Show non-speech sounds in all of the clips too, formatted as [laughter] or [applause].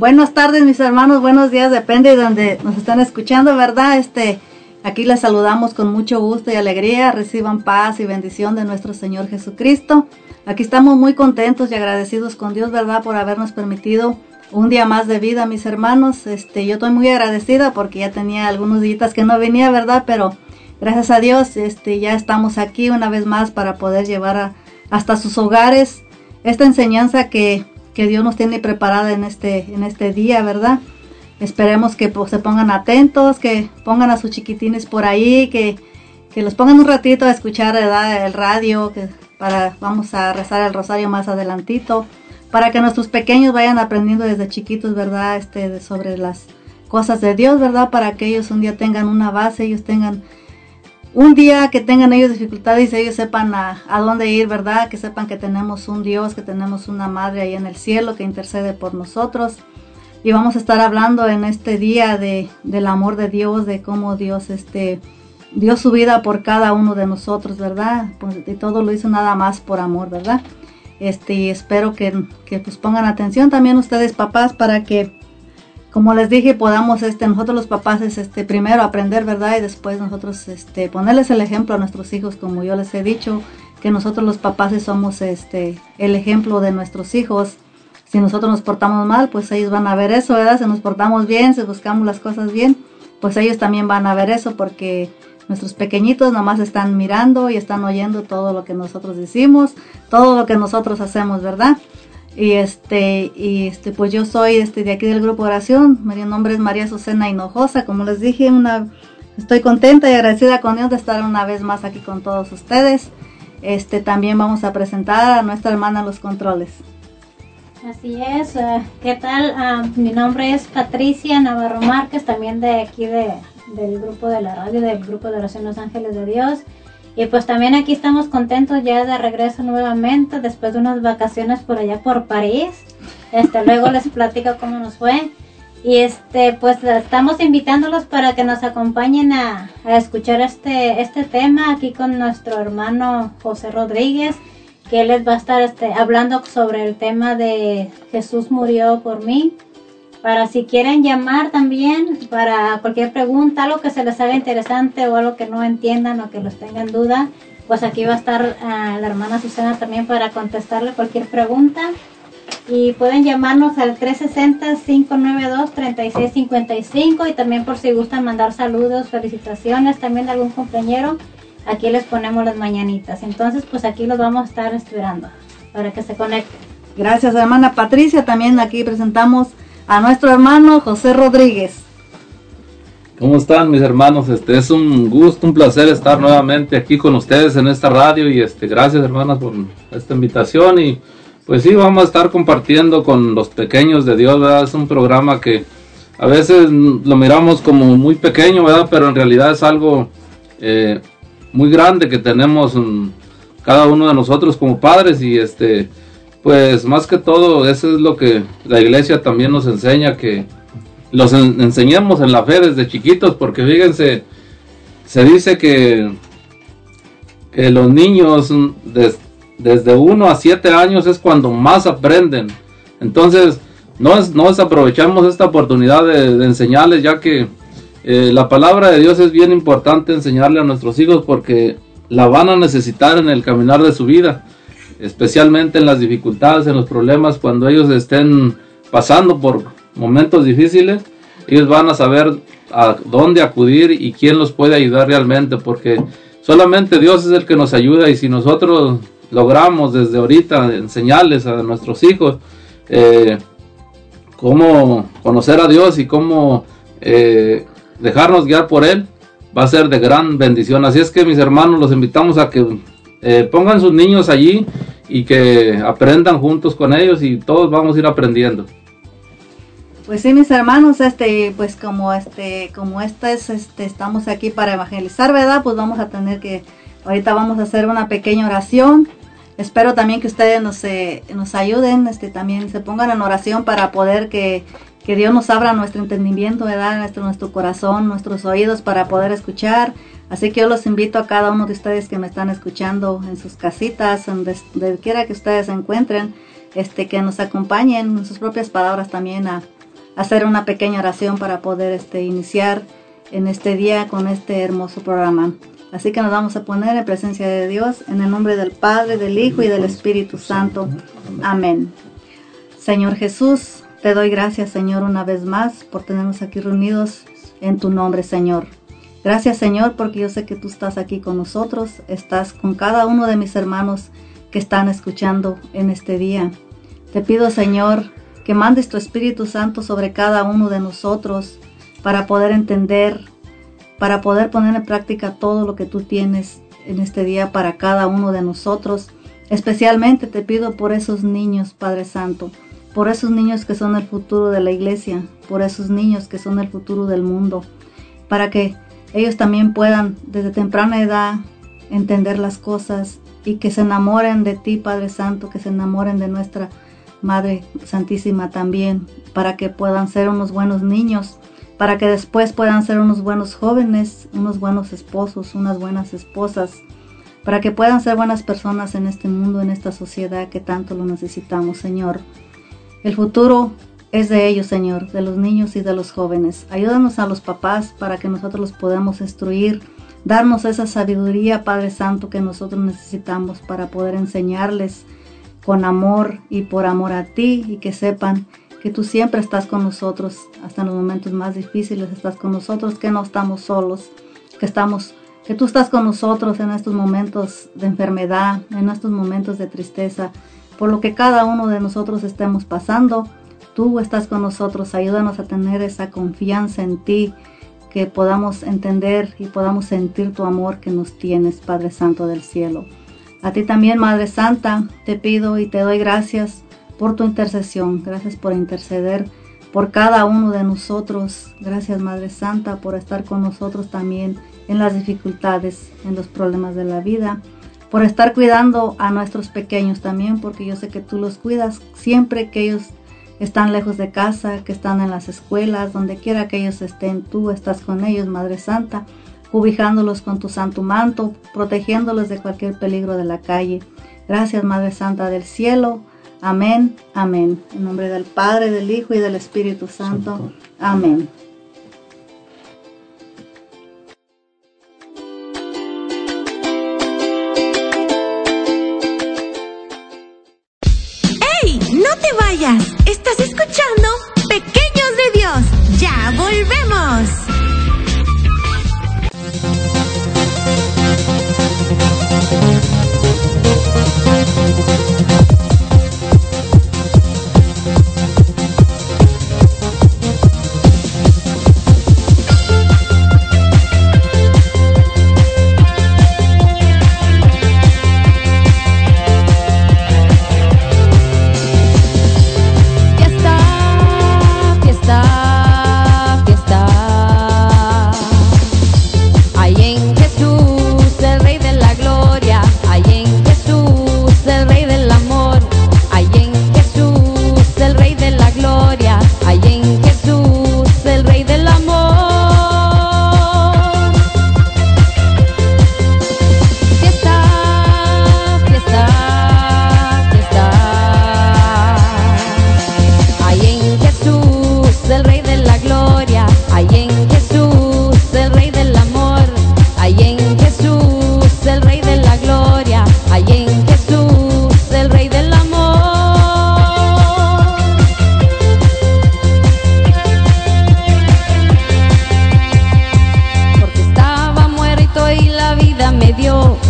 Buenas tardes, mis hermanos. Buenos días, depende de donde nos están escuchando, ¿verdad? Este, aquí les saludamos con mucho gusto y alegría. Reciban paz y bendición de nuestro Señor Jesucristo. Aquí estamos muy contentos y agradecidos con Dios, ¿verdad? Por habernos permitido un día más de vida, mis hermanos. Este, yo estoy muy agradecida porque ya tenía algunos días que no venía, ¿verdad? Pero gracias a Dios, este, ya estamos aquí una vez más para poder llevar a- hasta sus hogares esta enseñanza que, que Dios nos tiene preparada en este, en este día, ¿verdad? Esperemos que pues, se pongan atentos, que pongan a sus chiquitines por ahí, que, que los pongan un ratito a escuchar el radio, que para vamos a rezar el rosario más adelantito, para que nuestros pequeños vayan aprendiendo desde chiquitos, ¿verdad? Este, sobre las cosas de Dios, ¿verdad? Para que ellos un día tengan una base, ellos tengan un día que tengan ellos dificultades ellos sepan a, a dónde ir, ¿verdad? Que sepan que tenemos un Dios, que tenemos una madre ahí en el cielo que intercede por nosotros. Y vamos a estar hablando en este día de, del amor de Dios, de cómo Dios este, dio su vida por cada uno de nosotros, ¿verdad? Pues, y todo lo hizo nada más por amor, ¿verdad? Este, y espero que, que pues pongan atención también ustedes papás para que como les dije, podamos este, nosotros los papás es, este, primero aprender, ¿verdad? Y después nosotros este, ponerles el ejemplo a nuestros hijos, como yo les he dicho, que nosotros los papás somos este, el ejemplo de nuestros hijos. Si nosotros nos portamos mal, pues ellos van a ver eso, ¿verdad? Si nos portamos bien, si buscamos las cosas bien, pues ellos también van a ver eso porque nuestros pequeñitos nomás están mirando y están oyendo todo lo que nosotros decimos, todo lo que nosotros hacemos, ¿verdad? Y este, y este, pues yo soy este, de aquí del grupo oración. Mi nombre es María Susana Hinojosa. Como les dije, una, estoy contenta y agradecida con Dios de estar una vez más aquí con todos ustedes. Este, también vamos a presentar a nuestra hermana Los Controles. Así es, eh, ¿qué tal? Ah, mi nombre es Patricia Navarro Márquez, también de aquí de, del grupo de la radio, del grupo de oración Los Ángeles de Dios. Y pues también aquí estamos contentos ya de regreso nuevamente después de unas vacaciones por allá por París. Este, [laughs] luego les platico cómo nos fue. Y este, pues estamos invitándolos para que nos acompañen a, a escuchar este, este tema aquí con nuestro hermano José Rodríguez que él les va a estar este, hablando sobre el tema de Jesús murió por mí. Para si quieren llamar también, para cualquier pregunta, algo que se les haga interesante o algo que no entiendan o que los tengan duda, pues aquí va a estar ah, la hermana Susana también para contestarle cualquier pregunta. Y pueden llamarnos al 360-592-3655 y también por si gustan mandar saludos, felicitaciones también de algún compañero, aquí les ponemos las mañanitas. Entonces, pues aquí los vamos a estar esperando para que se conecten. Gracias, hermana Patricia. También aquí presentamos a nuestro hermano José Rodríguez. ¿Cómo están mis hermanos? Este es un gusto, un placer estar nuevamente aquí con ustedes en esta radio y este gracias hermanas por esta invitación y pues sí vamos a estar compartiendo con los pequeños de Dios, ¿verdad? Es un programa que a veces lo miramos como muy pequeño, ¿verdad? Pero en realidad es algo eh, muy grande que tenemos cada uno de nosotros como padres y este pues más que todo eso es lo que la iglesia también nos enseña que los en- enseñemos en la fe desde chiquitos, porque fíjense, se dice que, los niños des- desde 1 a 7 años es cuando más aprenden. Entonces, no, es, no desaprovechamos esta oportunidad de, de enseñarles, ya que eh, la palabra de Dios es bien importante enseñarle a nuestros hijos porque la van a necesitar en el caminar de su vida, especialmente en las dificultades, en los problemas, cuando ellos estén pasando por momentos difíciles, ellos van a saber a dónde acudir y quién los puede ayudar realmente, porque solamente Dios es el que nos ayuda y si nosotros logramos desde ahorita enseñarles a nuestros hijos eh, cómo conocer a Dios y cómo eh, dejarnos guiar por Él, va a ser de gran bendición. Así es que mis hermanos los invitamos a que eh, pongan sus niños allí y que aprendan juntos con ellos y todos vamos a ir aprendiendo. Pues sí, mis hermanos, este, pues como este, como esta es, este, estamos aquí para evangelizar, ¿verdad? Pues vamos a tener que, ahorita vamos a hacer una pequeña oración. Espero también que ustedes nos, eh, nos ayuden, este, también se pongan en oración para poder que, que Dios nos abra nuestro entendimiento, ¿verdad? Nuestro, nuestro corazón, nuestros oídos para poder escuchar. Así que yo los invito a cada uno de ustedes que me están escuchando en sus casitas, donde, quiera que ustedes se encuentren, este, que nos acompañen en sus propias palabras también a hacer una pequeña oración para poder este, iniciar en este día con este hermoso programa. Así que nos vamos a poner en presencia de Dios en el nombre del Padre, del Hijo y del Espíritu Santo. Amén. Señor Jesús, te doy gracias, Señor, una vez más por tenernos aquí reunidos en tu nombre, Señor. Gracias, Señor, porque yo sé que tú estás aquí con nosotros, estás con cada uno de mis hermanos que están escuchando en este día. Te pido, Señor, que mandes tu Espíritu Santo sobre cada uno de nosotros para poder entender, para poder poner en práctica todo lo que tú tienes en este día para cada uno de nosotros. Especialmente te pido por esos niños, Padre Santo, por esos niños que son el futuro de la iglesia, por esos niños que son el futuro del mundo, para que ellos también puedan desde temprana edad entender las cosas y que se enamoren de ti, Padre Santo, que se enamoren de nuestra Madre Santísima también, para que puedan ser unos buenos niños, para que después puedan ser unos buenos jóvenes, unos buenos esposos, unas buenas esposas, para que puedan ser buenas personas en este mundo, en esta sociedad que tanto lo necesitamos, Señor. El futuro es de ellos, Señor, de los niños y de los jóvenes. Ayúdanos a los papás para que nosotros los podamos instruir, darnos esa sabiduría, Padre Santo, que nosotros necesitamos para poder enseñarles con amor y por amor a ti y que sepan que tú siempre estás con nosotros, hasta en los momentos más difíciles estás con nosotros, que no estamos solos, que estamos que tú estás con nosotros en estos momentos de enfermedad, en estos momentos de tristeza, por lo que cada uno de nosotros estemos pasando, tú estás con nosotros, ayúdanos a tener esa confianza en ti, que podamos entender y podamos sentir tu amor que nos tienes, Padre Santo del cielo. A ti también, Madre Santa, te pido y te doy gracias por tu intercesión. Gracias por interceder por cada uno de nosotros. Gracias, Madre Santa, por estar con nosotros también en las dificultades, en los problemas de la vida. Por estar cuidando a nuestros pequeños también, porque yo sé que tú los cuidas siempre que ellos están lejos de casa, que están en las escuelas, donde quiera que ellos estén, tú estás con ellos, Madre Santa cubijándolos con tu santo manto, protegiéndolos de cualquier peligro de la calle. Gracias, Madre Santa del cielo. Amén, amén. En nombre del Padre, del Hijo y del Espíritu Santo. Amén. vida me dio.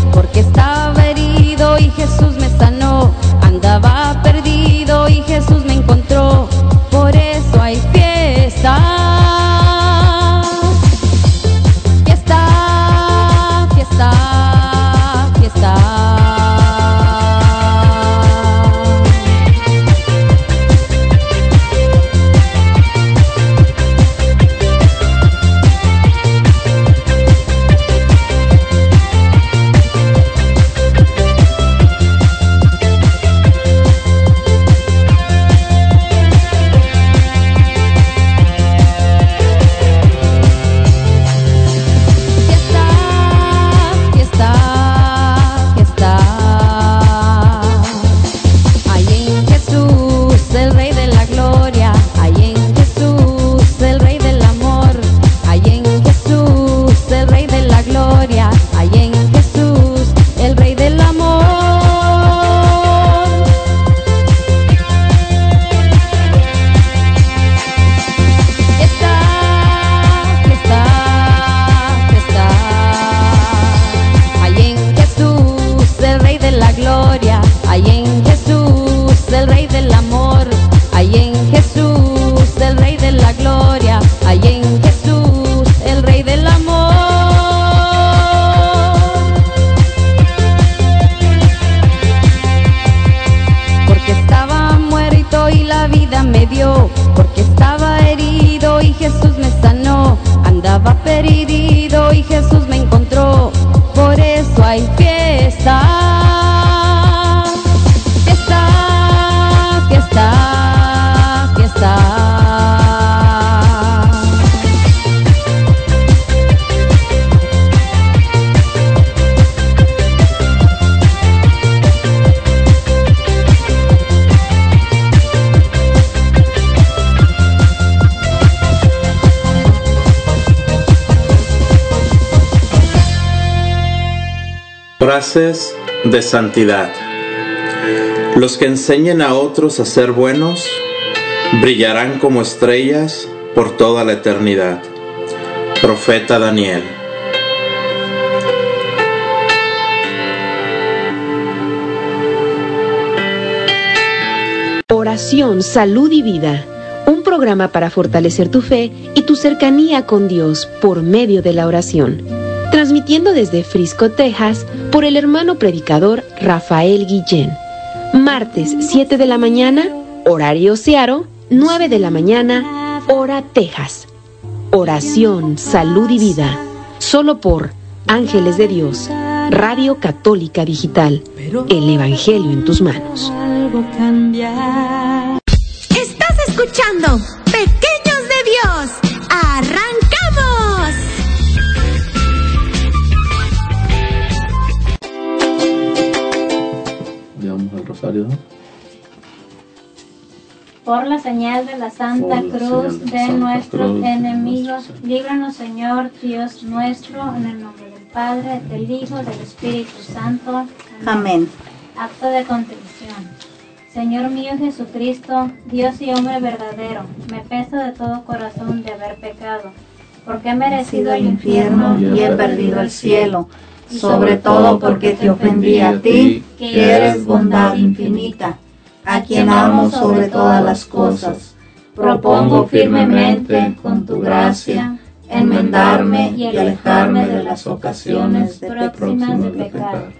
De santidad. Los que enseñen a otros a ser buenos brillarán como estrellas por toda la eternidad. Profeta Daniel. Oración, salud y vida. Un programa para fortalecer tu fe y tu cercanía con Dios por medio de la oración. Transmitiendo desde Frisco, Texas, por el hermano predicador Rafael Guillén. Martes 7 de la mañana, horario Searo, 9 de la mañana, hora Texas. Oración, salud y vida. Solo por Ángeles de Dios, Radio Católica Digital. El Evangelio en tus manos. Estás escuchando señal de la Santa Cruz de nuestros enemigos, líbranos Señor Dios nuestro, en el nombre del Padre, del Hijo, del Espíritu Santo. Amén. Acto de contrición. Señor mío Jesucristo, Dios y hombre verdadero, me pesa de todo corazón de haber pecado, porque he merecido el infierno y he perdido el cielo, sobre todo porque te ofendí a ti, que eres bondad infinita, a quien amo sobre todas las cosas. Propongo firmemente, con tu gracia, enmendarme y alejarme de las ocasiones de próximas de pecar,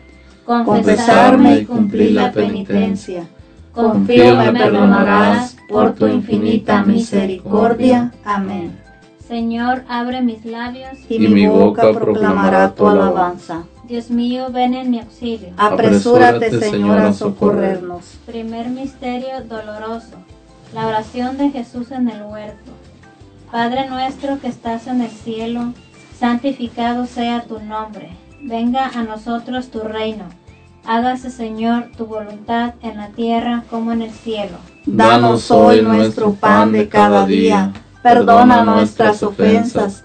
confesarme y cumplir la penitencia. Confío me perdonarás por tu infinita misericordia. Amén. Señor, abre mis labios. Y mi boca proclamará tu alabanza. Dios mío, ven en mi auxilio. Apresúrate, Señor, a socorrernos. Primer misterio doloroso. La oración de Jesús en el huerto. Padre nuestro que estás en el cielo, santificado sea tu nombre. Venga a nosotros tu reino. Hágase, Señor, tu voluntad en la tierra como en el cielo. Danos hoy nuestro pan de cada día. Perdona nuestras ofensas,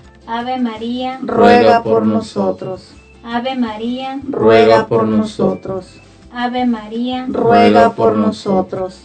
Ave María, Ruega por nosotros. Ave María, Ruega por nosotros. Ave María, Ruega por nosotros.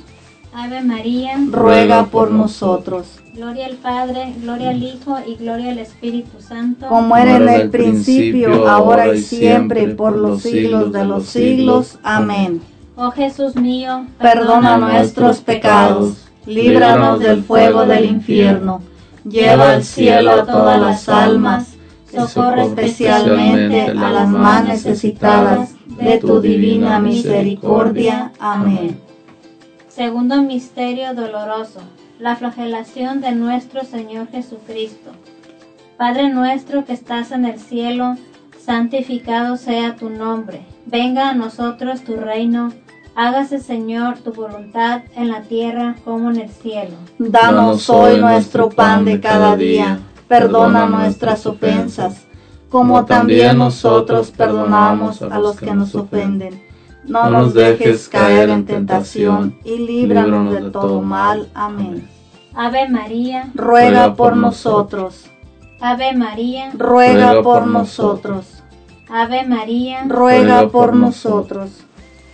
Ave María. Ruega por nosotros. Gloria al Padre, gloria al Hijo y gloria al Espíritu Santo. Como era en el principio, ahora y siempre, por los siglos de los siglos. Amén. Oh Jesús mío, Perdona nuestros pecados, líbranos del fuego del infierno, lleva al cielo a todas las almas, socorre especialmente a las más necesitadas de tu divina misericordia. Amén. Segundo misterio doloroso, la flagelación de nuestro Señor Jesucristo. Padre nuestro que estás en el cielo, santificado sea tu nombre. Venga a nosotros tu reino. Hágase, Señor, tu voluntad en la tierra como en el cielo. Danos hoy nuestro pan de cada día. Perdona nuestras ofensas, como también nosotros perdonamos a los que nos ofenden. No nos dejes caer en tentación y líbranos de todo mal. Amén. Ave María, Ruega por nosotros. Ave María, Ruega por nosotros. Ave María, Ruega por nosotros.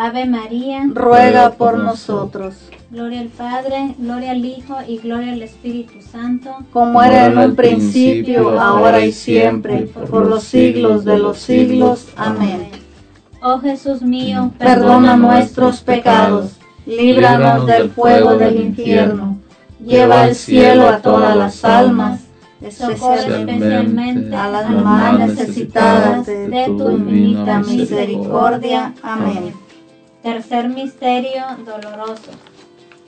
Ave María. Ruega por nosotros. Gloria al Padre, gloria al Hijo y gloria al Espíritu Santo. Como era en el principio, ahora y siempre, por los siglos de los siglos. Amén. Oh Jesús mío, Perdona nuestros pecados, líbranos del fuego del infierno, lleva al cielo a todas las almas, especialmente a las más necesitadas de tu infinita misericordia. Amén. Tercer misterio doloroso.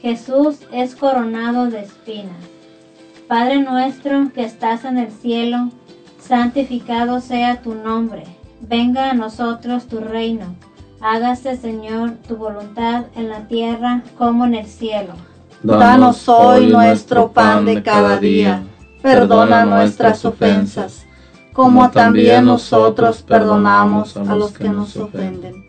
Jesús es coronado de espinas. Padre nuestro que estás en el cielo, santificado sea tu nombre. Venga a nosotros tu reino. Hágase, Señor, tu voluntad en la tierra como en el cielo. Danos hoy nuestro pan de cada día. Perdona nuestras ofensas, como también nosotros perdonamos a los que nos ofenden.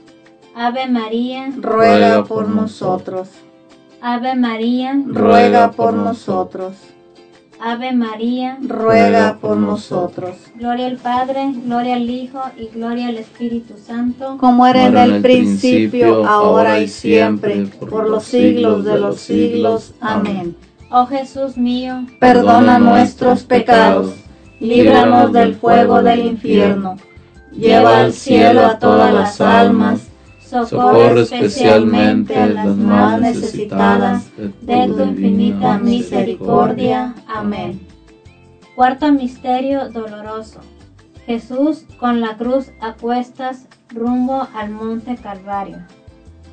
Ave María, Ruega por nosotros. Ave María, Ruega por nosotros. Ave María. Ruega por nosotros. Gloria al Padre, gloria al Hijo y gloria al Espíritu Santo. Como era en el principio, ahora y siempre, por los siglos de los siglos. Amén. Oh Jesús mío, Perdona nuestros pecados, líbranos del fuego del infierno, lleva al cielo a todas las almas, socorre especialmente a las más necesitadas de tu infinita misericordia. Amén. Cuarto misterio doloroso. Jesús con la cruz a cuestas rumbo al monte Calvario.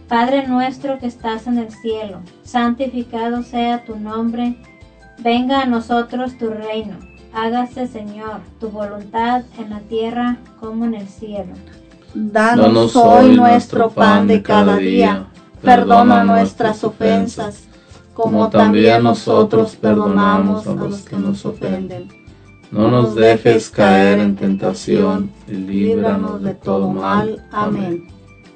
Padre nuestro que estás en el cielo, santificado sea tu nombre, venga a nosotros tu reino, hágase Señor tu voluntad en la tierra como en el cielo. Danos hoy nuestro pan de cada día, perdona nuestras ofensas, como también nosotros perdonamos a los que nos ofenden. No nos dejes caer en tentación y Líbranos de todo mal. Amén.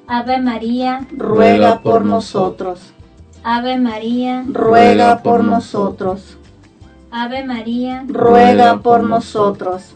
Ave María, Ruega por nosotros. Ave María, Ruega por nosotros. Ave María, Ruega por nosotros.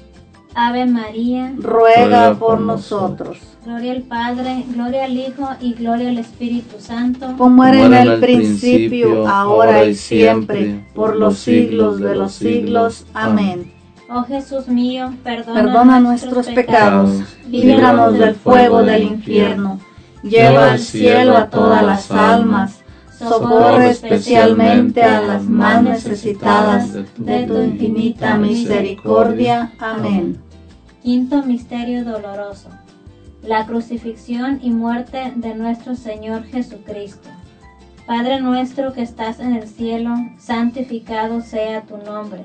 Ave María. Ruega por nosotros. Gloria al Padre, gloria al Hijo y gloria al Espíritu Santo. Como era en el principio, ahora y siempre, por los siglos de los siglos. Amén. Oh Jesús mío, perdona, Perdona nuestros pecados, líbranos del fuego del infierno, lleva al cielo a todas las almas, socorre especialmente a las más necesitadas de tu infinita misericordia. Amén. Quinto misterio doloroso. La crucifixión y muerte de nuestro Señor Jesucristo. Padre nuestro que estás en el cielo, santificado sea tu nombre.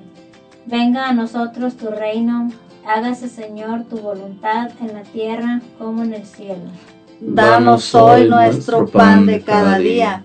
Venga a nosotros tu reino, hágase Señor tu voluntad en la tierra como en el cielo. Danos hoy nuestro pan de cada día.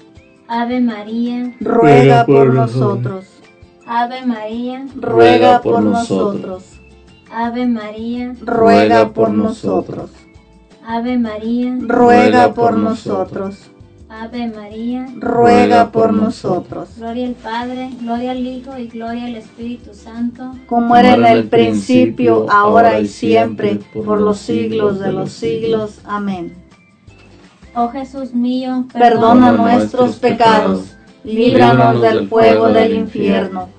Ave María, Ruega por nosotros. Ave María, Ruega por nosotros. Ave María, Ruega por nosotros. Ave María, Ruega por nosotros. Ave María. Ruega por nosotros. Gloria al Padre, gloria al Hijo y gloria al Espíritu Santo. Como era en el principio, ahora y siempre, por los siglos de los siglos. Amén. Oh Jesús mío, Perdona nuestros pecados, líbranos del fuego del infierno,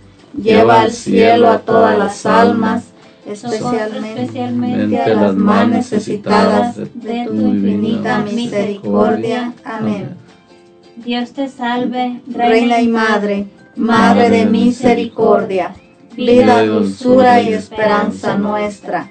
lleva al cielo a todas las almas, especialmente, especialmente a las más necesitadas de tu infinita misericordia. Amén. Dios te salve, Reina y Madre, Madre de misericordia, vida, dulzura y esperanza nuestra.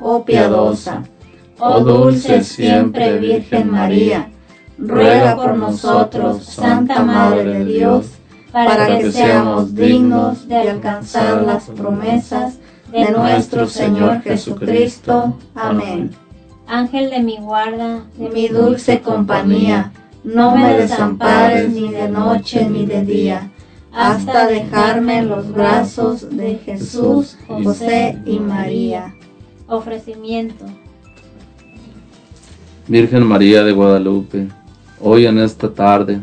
oh piadosa, oh dulce siempre Virgen María, ruega por nosotros, Santa Madre de Dios, para que seamos dignos de alcanzar las promesas de nuestro Señor Jesucristo. Amén. Ángel de mi guarda, de mi dulce compañía, no me desampares ni de noche ni de día, hasta dejarme en los brazos de Jesús, José y María. Ofrecimiento. Virgen María de Guadalupe, hoy en esta tarde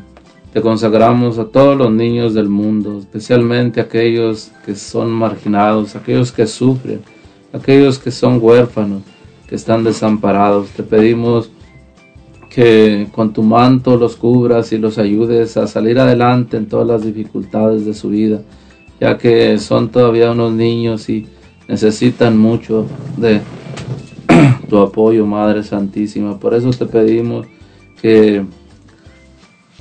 te consagramos a todos los niños del mundo, especialmente aquellos que son marginados, aquellos que sufren, aquellos que son huérfanos, que están desamparados. Te pedimos que con tu manto los cubras y los ayudes a salir adelante en todas las dificultades de su vida, ya que son todavía unos niños y necesitan mucho de [clears throat] tu apoyo, Madre Santísima. Por eso te pedimos que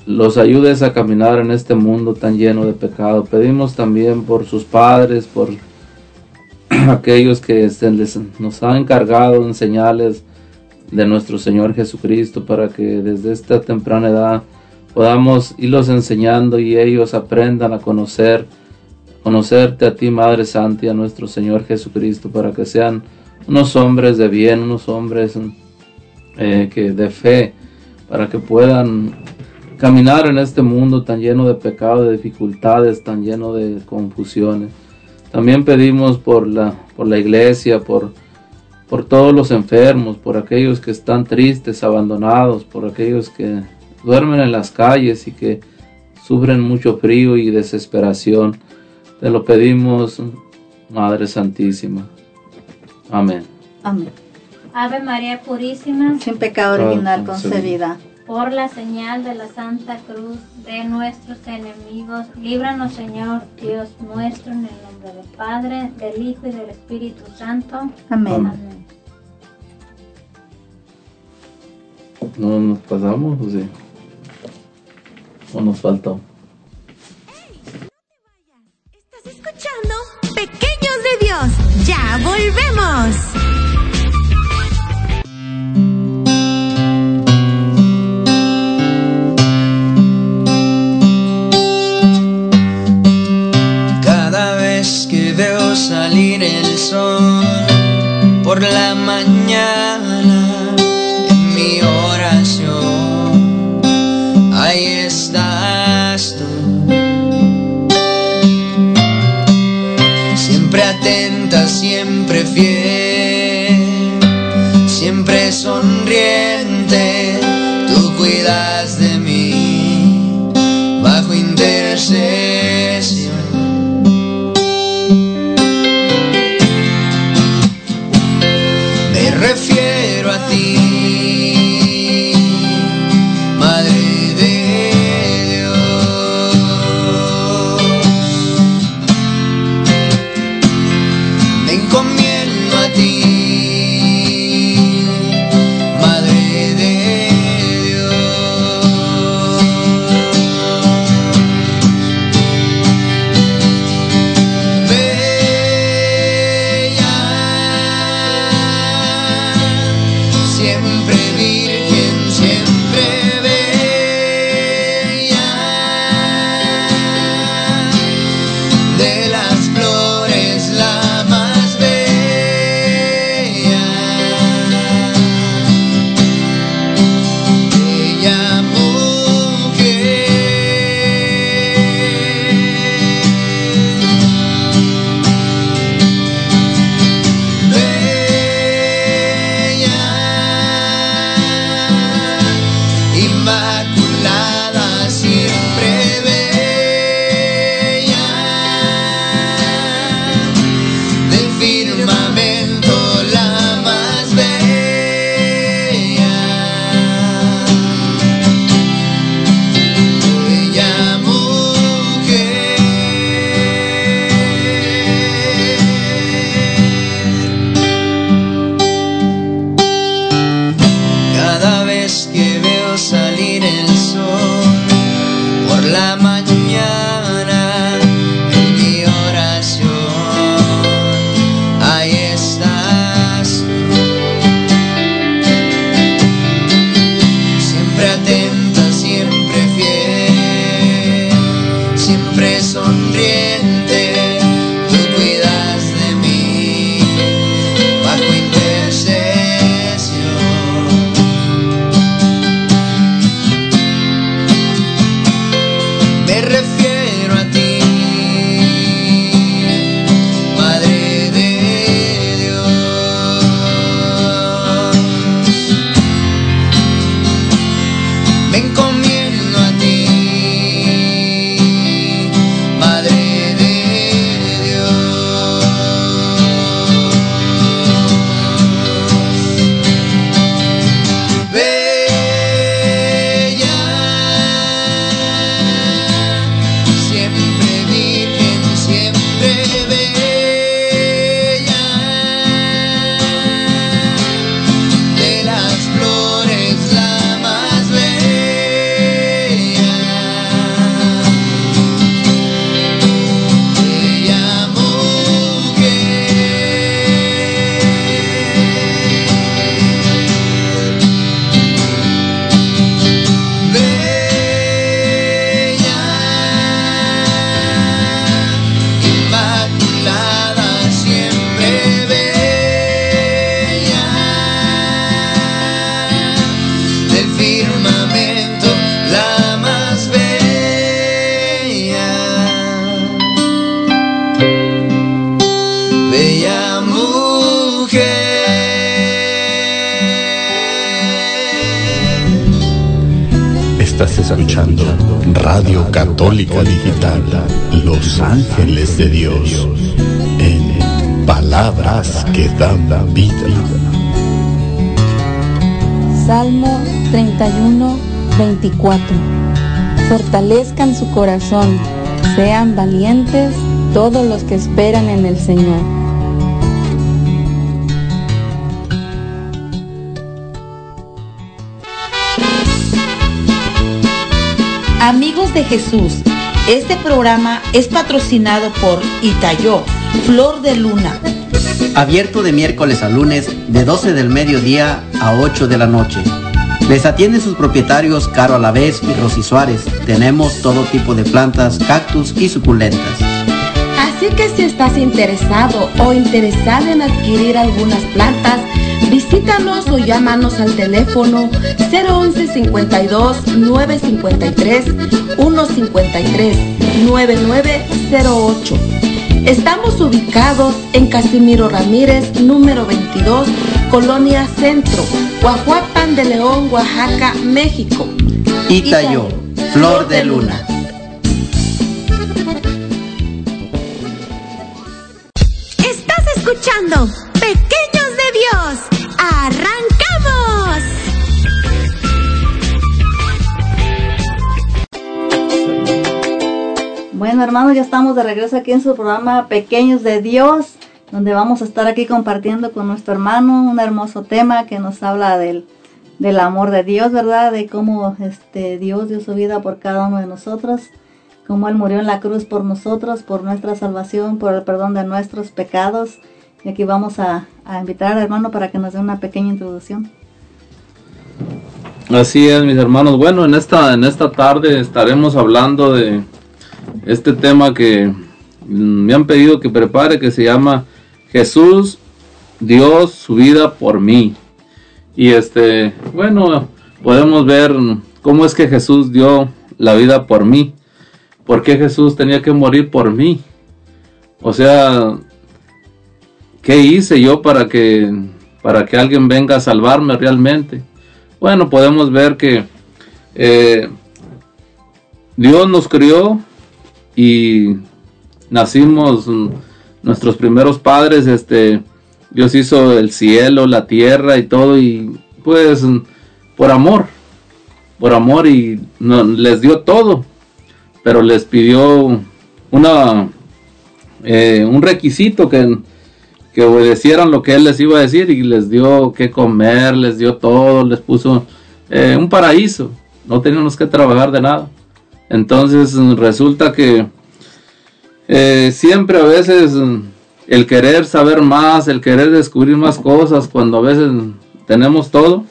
los ayudes a caminar en este mundo tan lleno de pecado. Pedimos también por sus padres, por [clears throat] aquellos que nos han encargado en señales de nuestro Señor Jesucristo para que desde esta temprana edad podamos irlos enseñando y ellos aprendan a conocer, conocerte a ti, Madre Santa, y a nuestro Señor Jesucristo, para que sean unos hombres de bien, unos hombres eh, que de fe, para que puedan caminar en este mundo tan lleno de pecado, de dificultades, tan lleno de confusiones. También pedimos por la, por la iglesia, por por todos los enfermos, por aquellos que están tristes, abandonados, por aquellos que duermen en las calles y que sufren mucho frío y desesperación. Te lo pedimos, Madre Santísima. Amén. Amén. Ave María Purísima, sin pecado original concebida. Por la señal de la Santa Cruz de nuestros enemigos, líbranos Señor Dios nuestro, en el nombre del Padre, del Hijo y del Espíritu Santo. Amén. Amén. ¿No nos pasamos o sí? ¿O nos faltó? Ya volvemos. Católica Digital, Los Ángeles de Dios, en palabras que dan vida. Salmo 31, 24. Fortalezcan su corazón, sean valientes todos los que esperan en el Señor. Amigos de Jesús, este programa es patrocinado por Itayó, Flor de Luna. Abierto de miércoles a lunes de 12 del mediodía a 8 de la noche. Les atienden sus propietarios Caro Alavés y Rosy Suárez. Tenemos todo tipo de plantas, cactus y suculentas. Así que si estás interesado o interesada en adquirir algunas plantas, visítanos o llámanos al teléfono 011 52 953 153 9908. Estamos ubicados en Casimiro Ramírez, número 22, Colonia Centro, Guajuapan de León, Oaxaca, México. Itayo, Flor de Luna. Ya estamos de regreso aquí en su programa Pequeños de Dios, donde vamos a estar aquí compartiendo con nuestro hermano un hermoso tema que nos habla del, del amor de Dios, ¿verdad? De cómo este, Dios dio su vida por cada uno de nosotros, cómo Él murió en la cruz por nosotros, por nuestra salvación, por el perdón de nuestros pecados. Y aquí vamos a, a invitar al hermano para que nos dé una pequeña introducción. Así es, mis hermanos. Bueno, en esta, en esta tarde estaremos hablando de este tema que mm, me han pedido que prepare, que se llama Jesús dio su vida por mí. Y este, bueno, podemos ver cómo es que Jesús dio la vida por mí. ¿Por qué Jesús tenía que morir por mí? O sea, ¿qué hice yo para que para que alguien venga a salvarme realmente? Bueno, podemos ver que eh, Dios nos crió y nacimos nuestros primeros padres, este, Dios hizo el cielo, la tierra y todo y pues por amor, por amor y no, les dio todo, pero les pidió una eh, un requisito que que obedecieran lo que él les iba a decir y les dio que comer, les dio todo, les puso eh, un paraíso. No teníamos que trabajar de nada. Entonces resulta que eh, siempre a veces el querer saber más, el querer descubrir más cosas, cuando a veces tenemos todo,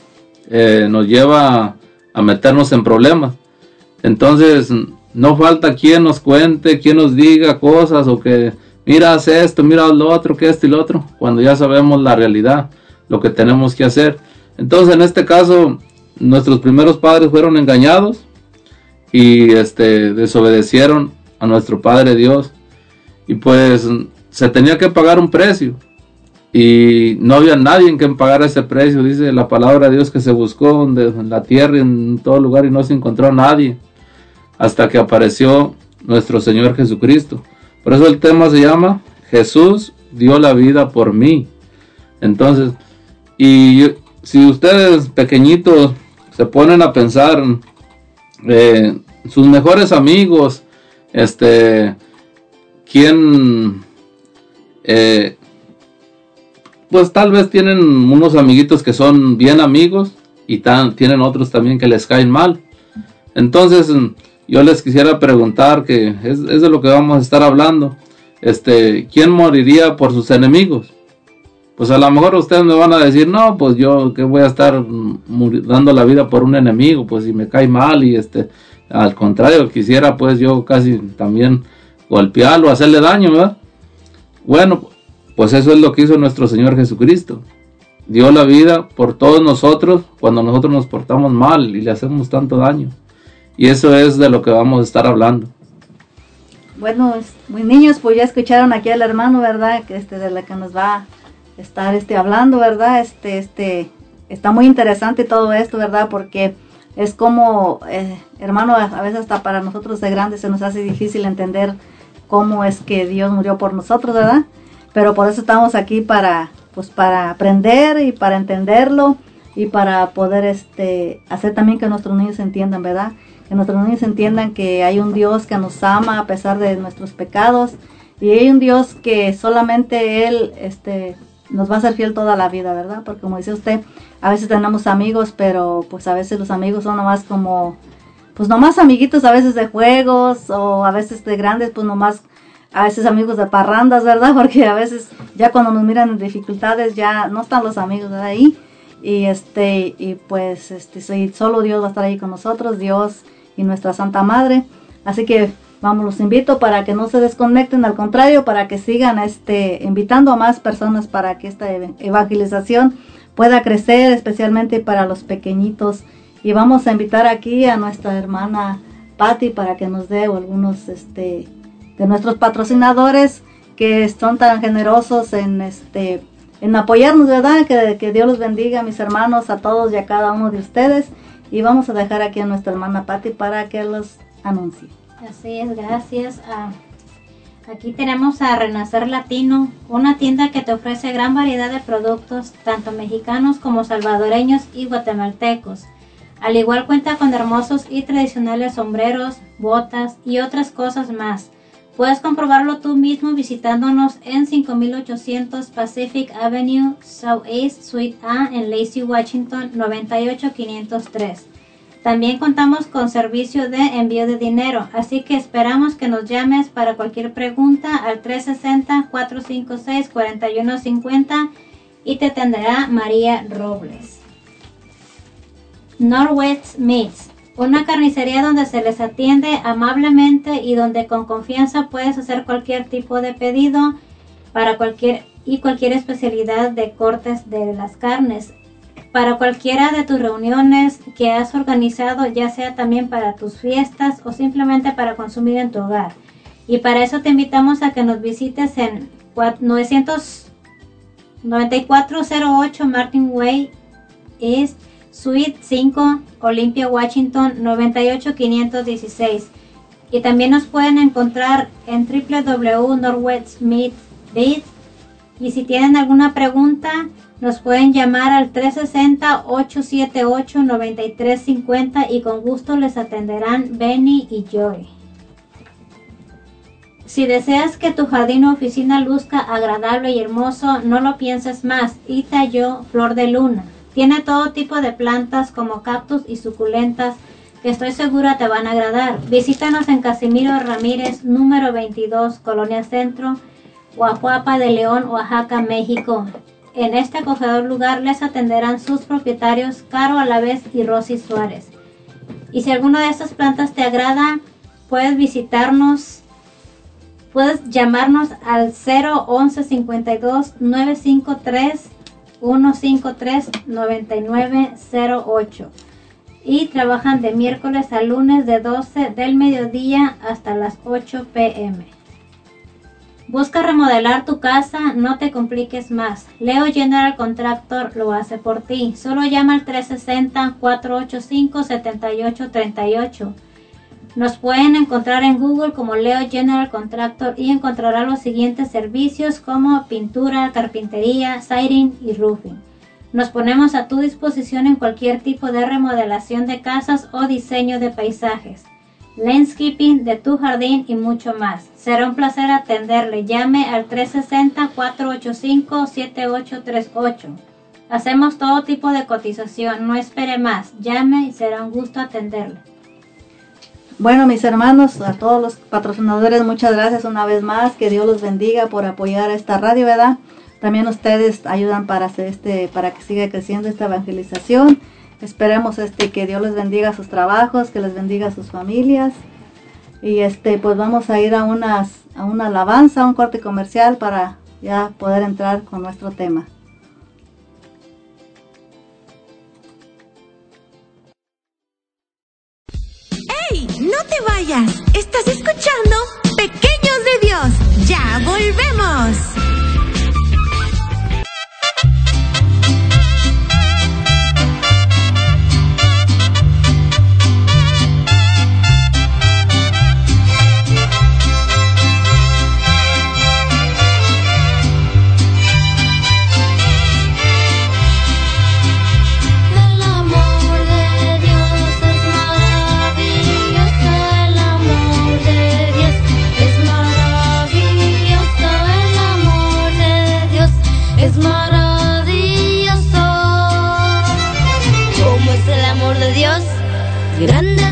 eh, nos lleva a meternos en problemas. Entonces no falta quien nos cuente, quien nos diga cosas o que mira haz esto, mira lo otro, que esto y lo otro, cuando ya sabemos la realidad, lo que tenemos que hacer. Entonces en este caso nuestros primeros padres fueron engañados y este desobedecieron a nuestro Padre Dios. Y pues se tenía que pagar un precio. Y no había nadie en quien pagara ese precio dice la palabra de Dios que se buscó en la tierra y en todo lugar y no se encontró a nadie hasta que apareció nuestro Señor Jesucristo. Por eso el tema se llama Jesús dio la vida por mí. Entonces y si ustedes pequeñitos se ponen a pensar sus mejores amigos, este, quién, eh, pues tal vez tienen unos amiguitos que son bien amigos y tan, tienen otros también que les caen mal. Entonces, yo les quisiera preguntar, que es, es de lo que vamos a estar hablando, este, ¿quién moriría por sus enemigos? Pues a lo mejor ustedes me van a decir, no, pues yo que voy a estar dando la vida por un enemigo, pues si me cae mal y este, al contrario, quisiera pues yo casi también golpearlo, hacerle daño, ¿verdad? Bueno, pues eso es lo que hizo nuestro Señor Jesucristo. Dio la vida por todos nosotros cuando nosotros nos portamos mal y le hacemos tanto daño. Y eso es de lo que vamos a estar hablando. Bueno, muy niños, pues ya escucharon aquí al hermano, ¿verdad? Que este de la que nos va estar este, hablando, ¿verdad? Este, este, está muy interesante todo esto, ¿verdad? Porque es como, eh, hermano, a veces hasta para nosotros de grandes se nos hace difícil entender cómo es que Dios murió por nosotros, ¿verdad? Pero por eso estamos aquí para, pues, para aprender y para entenderlo y para poder, este, hacer también que nuestros niños entiendan, ¿verdad? Que nuestros niños entiendan que hay un Dios que nos ama a pesar de nuestros pecados y hay un Dios que solamente Él, este, nos va a ser fiel toda la vida, ¿verdad? Porque como dice usted, a veces tenemos amigos, pero pues a veces los amigos son nomás como, pues nomás amiguitos a veces de juegos o a veces de grandes, pues nomás a veces amigos de parrandas, ¿verdad? [laughs] Porque a veces ya cuando nos miran en dificultades ya no están los amigos de ahí y este y pues este solo Dios va a estar ahí con nosotros, Dios y nuestra Santa Madre. Así que Vamos, los invito para que no se desconecten, al contrario, para que sigan este, invitando a más personas para que esta evangelización pueda crecer, especialmente para los pequeñitos. Y vamos a invitar aquí a nuestra hermana Patti para que nos dé algunos este, de nuestros patrocinadores que son tan generosos en este en apoyarnos, ¿verdad? Que, que Dios los bendiga, mis hermanos, a todos y a cada uno de ustedes. Y vamos a dejar aquí a nuestra hermana Patti para que los anuncie. Así es, gracias. a aquí tenemos a Renacer Latino, una tienda que te ofrece gran variedad de productos, tanto mexicanos como salvadoreños y guatemaltecos. Al igual cuenta con hermosos y tradicionales sombreros, botas y otras cosas más. Puedes comprobarlo tú mismo visitándonos en 5800 Pacific Avenue, Southeast Suite A en Lacey, Washington 98503. También contamos con servicio de envío de dinero, así que esperamos que nos llames para cualquier pregunta al 360-456-4150 y te atenderá María Robles. Norwest Meats, una carnicería donde se les atiende amablemente y donde con confianza puedes hacer cualquier tipo de pedido para cualquier y cualquier especialidad de cortes de las carnes para cualquiera de tus reuniones que has organizado, ya sea también para tus fiestas o simplemente para consumir en tu hogar. Y para eso te invitamos a que nos visites en 99408 Martin Way East Suite 5 Olympia Washington 98516 y también nos pueden encontrar en www.norwestmeet.biz y si tienen alguna pregunta nos pueden llamar al 360-878-9350 y con gusto les atenderán Benny y Joy. Si deseas que tu jardín o oficina luzca agradable y hermoso, no lo pienses más. Itayo Flor de Luna. Tiene todo tipo de plantas como cactus y suculentas, que estoy segura te van a agradar. Visítanos en Casimiro Ramírez, número 22, Colonia Centro, Guajuapa de León, Oaxaca, México. En este acogedor lugar les atenderán sus propietarios Caro Alavés y Rosy Suárez. Y si alguna de estas plantas te agrada, puedes visitarnos, puedes llamarnos al 011 52 953 153 9908 y trabajan de miércoles a lunes de 12 del mediodía hasta las 8 pm. Busca remodelar tu casa, no te compliques más. Leo General Contractor lo hace por ti. Solo llama al 360-485-7838. Nos pueden encontrar en Google como Leo General Contractor y encontrará los siguientes servicios como pintura, carpintería, siding y roofing. Nos ponemos a tu disposición en cualquier tipo de remodelación de casas o diseño de paisajes, landscaping de tu jardín y mucho más. Será un placer atenderle. Llame al 360-485-7838. Hacemos todo tipo de cotización. No espere más. Llame y será un gusto atenderle. Bueno, mis hermanos, a todos los patrocinadores, muchas gracias una vez más. Que Dios los bendiga por apoyar a esta radio, ¿verdad? También ustedes ayudan para hacer este, para que siga creciendo esta evangelización. Esperemos este que Dios les bendiga sus trabajos, que les bendiga sus familias. Y este, pues vamos a ir a unas, a una alabanza, a un corte comercial para ya poder entrar con nuestro tema. ¡Ey! ¡No te vayas! Estás escuchando Pequeños de Dios. Ya volvemos. Grande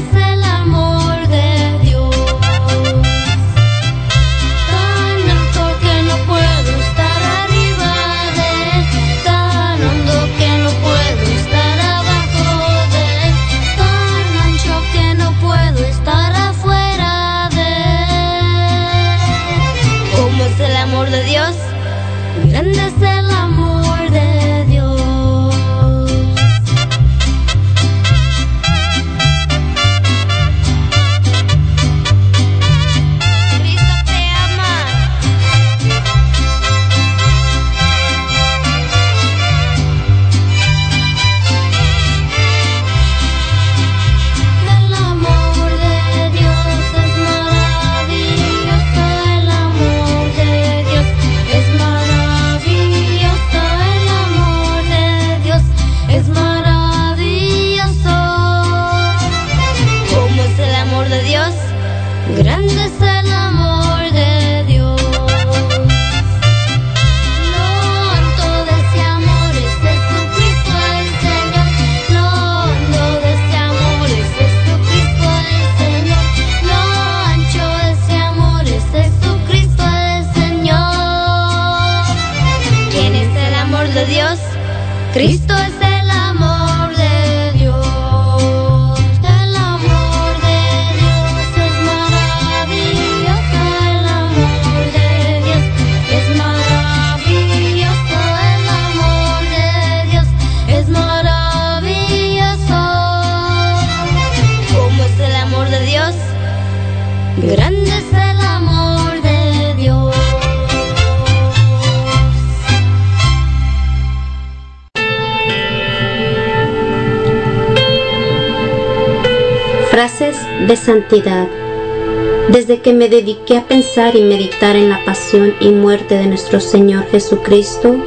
Desde que me dediqué a pensar y meditar en la pasión y muerte de nuestro Señor Jesucristo,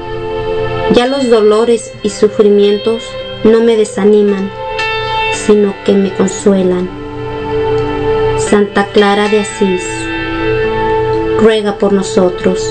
ya los dolores y sufrimientos no me desaniman, sino que me consuelan. Santa Clara de Asís, ruega por nosotros.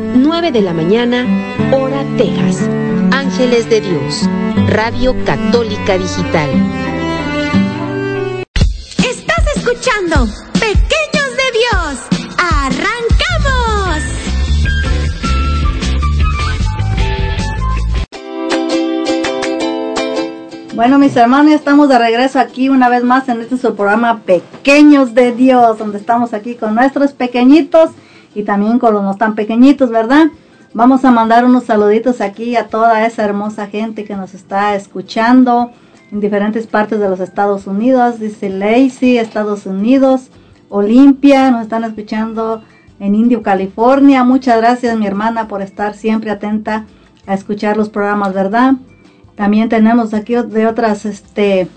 9 de la mañana, hora Texas. Ángeles de Dios, Radio Católica Digital. Estás escuchando Pequeños de Dios. ¡Arrancamos! Bueno, mis hermanos, ya estamos de regreso aquí una vez más en este su programa Pequeños de Dios, donde estamos aquí con nuestros pequeñitos y también con los no tan pequeñitos, ¿verdad? Vamos a mandar unos saluditos aquí a toda esa hermosa gente que nos está escuchando en diferentes partes de los Estados Unidos. Dice Lacey, Estados Unidos, Olimpia, nos están escuchando en Indio, California. Muchas gracias, mi hermana, por estar siempre atenta a escuchar los programas, ¿verdad? También tenemos aquí de otras este,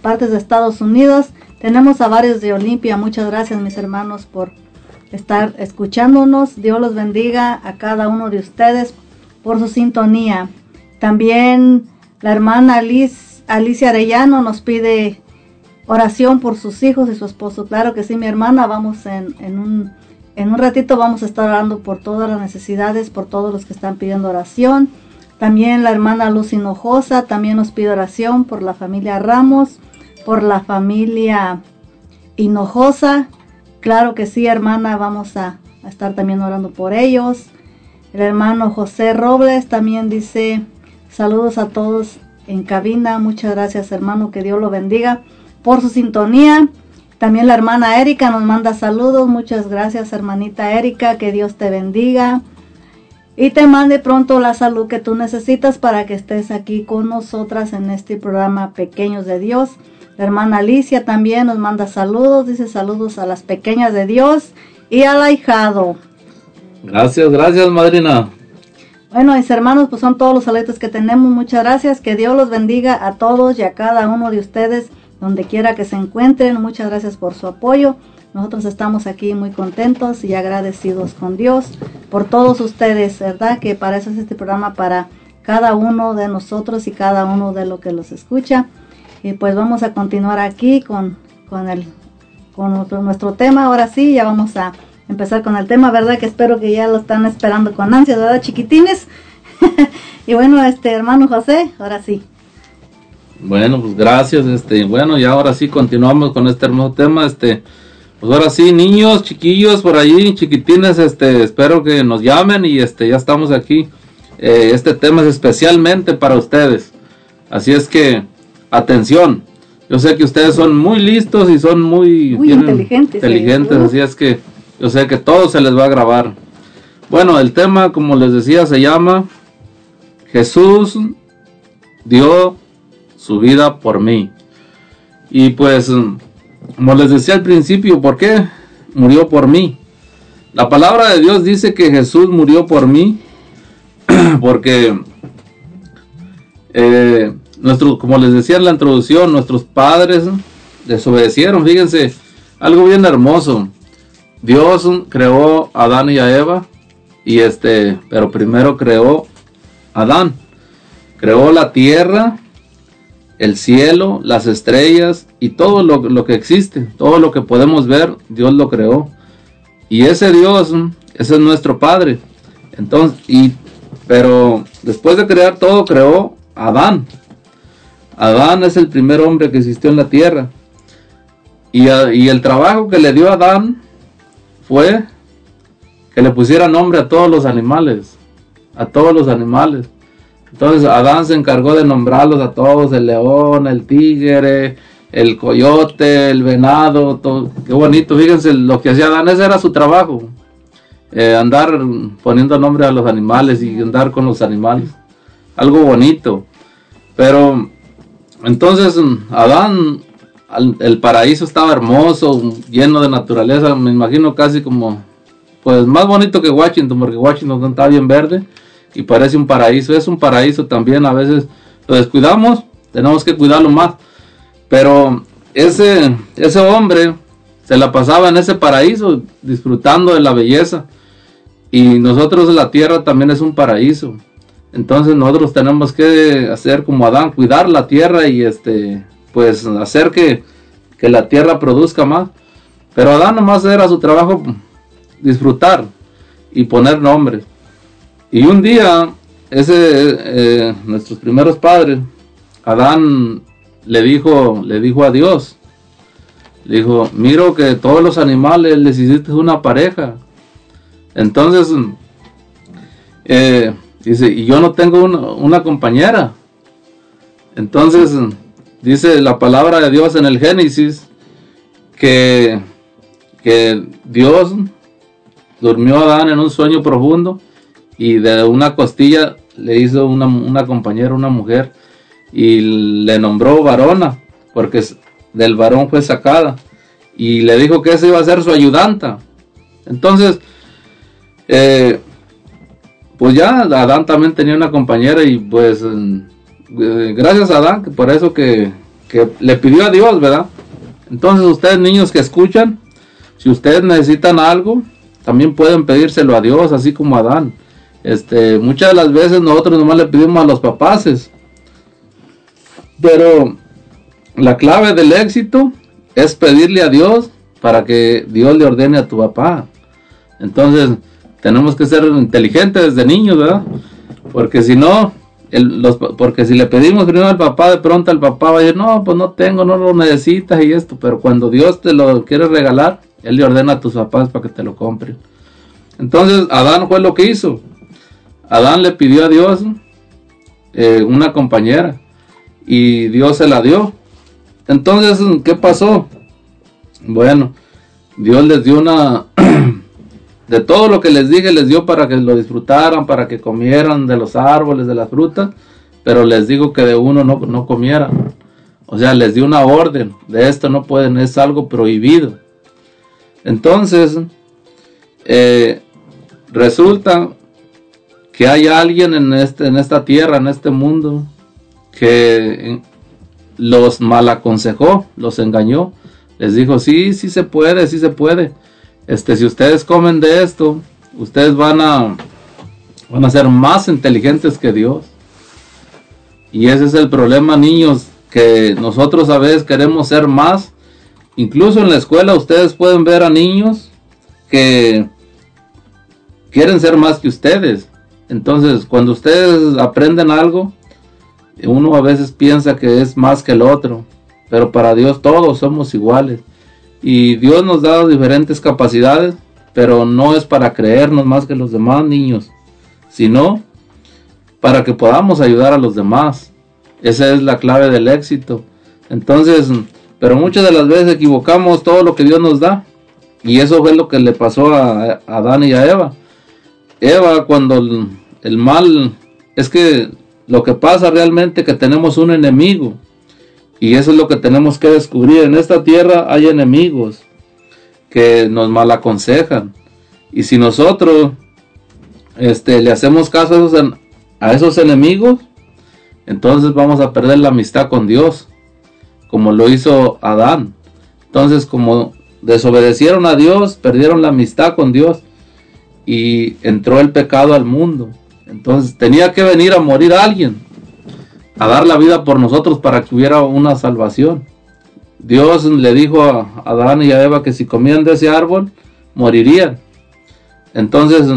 partes de Estados Unidos. Tenemos a varios de Olimpia. Muchas gracias, mis hermanos, por estar escuchándonos. Dios los bendiga a cada uno de ustedes por su sintonía. También la hermana Alicia Arellano nos pide oración por sus hijos y su esposo. Claro que sí, mi hermana. Vamos en, en un, en un ratito vamos a estar orando por todas las necesidades, por todos los que están pidiendo oración. También la hermana Luz Hinojosa también nos pide oración por la familia Ramos, por la familia Hinojosa. Claro que sí, hermana, vamos a, estar también orando por ellos. El hermano José Robles también dice saludos a todos en cabina. Muchas gracias, hermano, que Dios lo bendiga por su sintonía. También la hermana Erika nos manda saludos. Muchas gracias, hermanita Erika, que Dios te bendiga y te mande pronto la salud que tú necesitas para que estés aquí con nosotras en este programa Pequeños de Dios. La hermana Alicia también nos manda saludos, dice saludos a las pequeñas de Dios y al ahijado. Gracias, gracias, madrina. Bueno, mis hermanos, pues son todos los saludos que tenemos. Muchas gracias. Que Dios los bendiga a todos y a cada uno de ustedes, donde quiera que se encuentren. Muchas gracias por su apoyo. Nosotros estamos aquí muy contentos y agradecidos con Dios por todos ustedes, ¿verdad? Que para eso es este programa, para cada uno de nosotros y cada uno de los que los escucha. Y pues vamos a continuar aquí con, con, el, con nuestro, tema. Ahora sí, ya vamos a empezar con el tema, ¿verdad? Que espero que ya lo están esperando con ansias, ¿verdad, chiquitines? [laughs] y bueno, este hermano José, ahora sí. Bueno, pues gracias, este, bueno, y ahora sí continuamos con este hermoso tema, este, pues ahora sí, niños, chiquillos por allí, chiquitines, este, espero que nos llamen y este, ya estamos aquí. Eh, este tema es especialmente para ustedes. Así es que, atención. Yo sé que ustedes son muy listos y son muy, Muy inteligentes, inteligentes, sí. así es que yo sé que todo se les va a grabar. Bueno, el tema, como les decía, se llama Jesús dio su vida por mí. Y pues, como les decía al principio, ¿por qué murió por mí? La palabra de Dios dice que Jesús murió por mí [clears throat] porque eh, nuestro, como les decía en la introducción, nuestros padres desobedecieron. Fíjense, algo bien hermoso. Dios creó a Adán y a Eva y este, pero primero creó Adán. Creó la tierra, el cielo, las estrellas y todo lo, lo que existe, todo lo que podemos ver, Dios lo creó. Y ese Dios, ese es nuestro Padre. Entonces, y, pero después de crear todo, creó Adán. Adán es el primer hombre que existió en la tierra. Y, el trabajo que le dio Adán fue que le pusiera nombre a todos los animales. A todos los animales. Entonces Adán se encargó de nombrarlos a todos, el león, el tigre, el coyote, el venado, todo. Qué bonito, fíjense lo que hacía Adán, ese era su trabajo. Eh, andar poniendo nombre a los animales y andar con los animales. Algo bonito. Pero entonces Adán, al- el paraíso estaba hermoso, lleno de naturaleza, me imagino casi como pues más bonito que Washington, porque Washington está bien verde y parece un paraíso. Es un paraíso también, a veces lo descuidamos, tenemos que cuidarlo más. Pero ese, ese hombre se la pasaba en ese paraíso, disfrutando de la belleza. Y nosotros la tierra también es un paraíso. Entonces nosotros tenemos que hacer como Adán, cuidar la tierra y este, pues hacer que, que la tierra produzca más. Pero Adán nomás era su trabajo disfrutar y poner nombres. Y un día, ese, eh, nuestros primeros padres, Adán le dijo, le dijo a Dios, le dijo, miro que todos los animales les hiciste una pareja. Entonces, eh, dice, y yo no tengo una, compañera. Entonces, dice la palabra de Dios en el Génesis, que, que Dios durmió a Adán en un sueño profundo y de una costilla le hizo una, una compañera, una mujer, y le nombró varona, porque del varón fue sacada, y le dijo que esa iba a ser su ayudanta. Entonces, eh, pues ya Adán también tenía una compañera y pues eh, gracias a Adán, por eso que, que le pidió a Dios, ¿verdad? Entonces ustedes niños que escuchan, si ustedes necesitan algo, también pueden pedírselo a Dios, así como Adán. Este, muchas de las veces nosotros nomás le pedimos a los papaces. Pero la clave del éxito es pedirle a Dios para que Dios le ordene a tu papá. Entonces, tenemos que ser inteligentes desde niños, ¿verdad? Porque si no, los porque si le pedimos primero al papá, de pronto el papá va a decir, no, pues no tengo, no lo necesitas y esto. Pero cuando Dios te lo quiere regalar, Él le ordena a tus papás para que te lo compren. Entonces, Adán fue lo que hizo. Adán le pidió a Dios eh, una compañera y Dios se la dio. Entonces, ¿qué pasó? Bueno, Dios les dio una... [clears throat] de todo lo que les dije, les dio para que lo disfrutaran, para que comieran de los árboles, de las frutas, pero les digo que de uno no, no comieran. O sea, les dio una orden, de esto no pueden, es algo prohibido. Entonces, eh, resulta que hay alguien en, este, en esta tierra, en este mundo, que los mal aconsejó, los engañó, les dijo, sí, sí se puede, sí se puede. Este, si ustedes comen de esto, ustedes van a, van a ser más inteligentes que Dios. Y ese es el problema, niños, que nosotros a veces queremos ser más. Incluso en la escuela ustedes pueden ver a niños que quieren ser más que ustedes. Entonces, cuando ustedes aprenden algo, uno a veces piensa que es más que el otro, pero para Dios todos somos iguales. Y Dios nos da diferentes capacidades, pero no es para creernos más que los demás niños, sino para que podamos ayudar a los demás. Esa es la clave del éxito. Entonces, pero muchas de las veces equivocamos todo lo que Dios nos da. Y eso fue lo que le pasó a, Adán y a Eva. Eva, cuando el, el mal, es que lo que pasa realmente que tenemos un enemigo. Y eso es lo que tenemos que descubrir. En esta tierra hay enemigos que nos mal aconsejan. Y si nosotros este, le hacemos caso a esos, a esos enemigos, entonces vamos a perder la amistad con Dios, como lo hizo Adán. Entonces, como desobedecieron a Dios, perdieron la amistad con Dios y entró el pecado al mundo. Entonces, tenía que venir a morir alguien, a dar la vida por nosotros para que hubiera una salvación. Dios le dijo a Adán y a Eva que si comían de ese árbol, morirían. Entonces,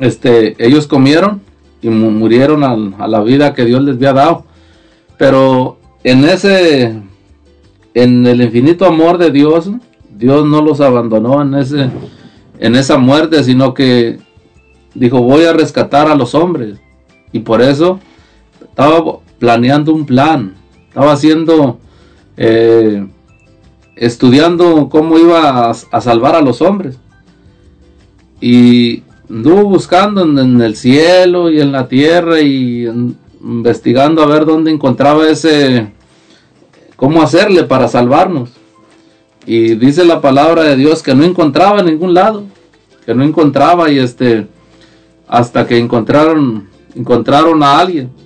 este, ellos comieron y mu- murieron al- a la vida que Dios les había dado. Pero en ese, en el infinito amor de Dios, Dios no los abandonó en ese, en esa muerte, sino que dijo voy a rescatar a los hombres. Y por eso estaba planeando un plan, estaba haciendo, eh, estudiando cómo iba a, salvar a los hombres. Y anduvo buscando en, el cielo y en la tierra y investigando a ver dónde encontraba ese, cómo hacerle para salvarnos. Y dice la palabra de Dios que no encontraba en ningún lado. que no encontraba y este hasta que encontraron encontraron a alguien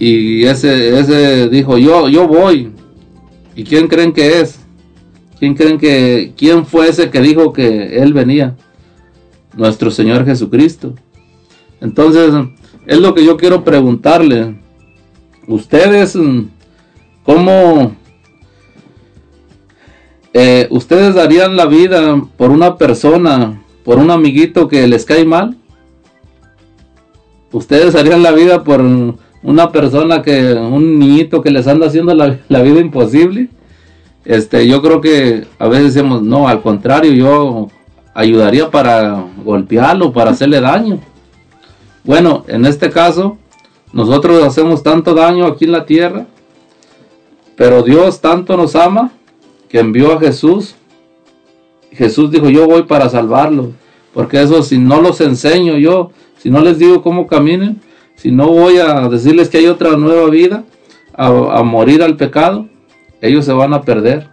y ese ese dijo yo yo voy. Y quién creen que es quién creen que quién fue ese que dijo que él venía nuestro Señor Jesucristo. Entonces es lo que yo quiero preguntarle. Ustedes mm, cómo eh, ustedes darían la vida por una persona por un amiguito que les cae mal ustedes harían la vida por una persona que, un niñito que les anda haciendo la, vida imposible. Este, yo creo que a veces decimos, no, al contrario, yo ayudaría para golpearlo, para hacerle daño. Bueno, en este caso, nosotros hacemos tanto daño aquí en la tierra, pero Dios tanto nos ama que envió a Jesús. Jesús dijo, yo voy para salvarlo, porque eso si no los enseño yo, si no les digo cómo caminen, si no voy a decirles que hay otra nueva vida, a, morir al pecado, ellos se van a perder.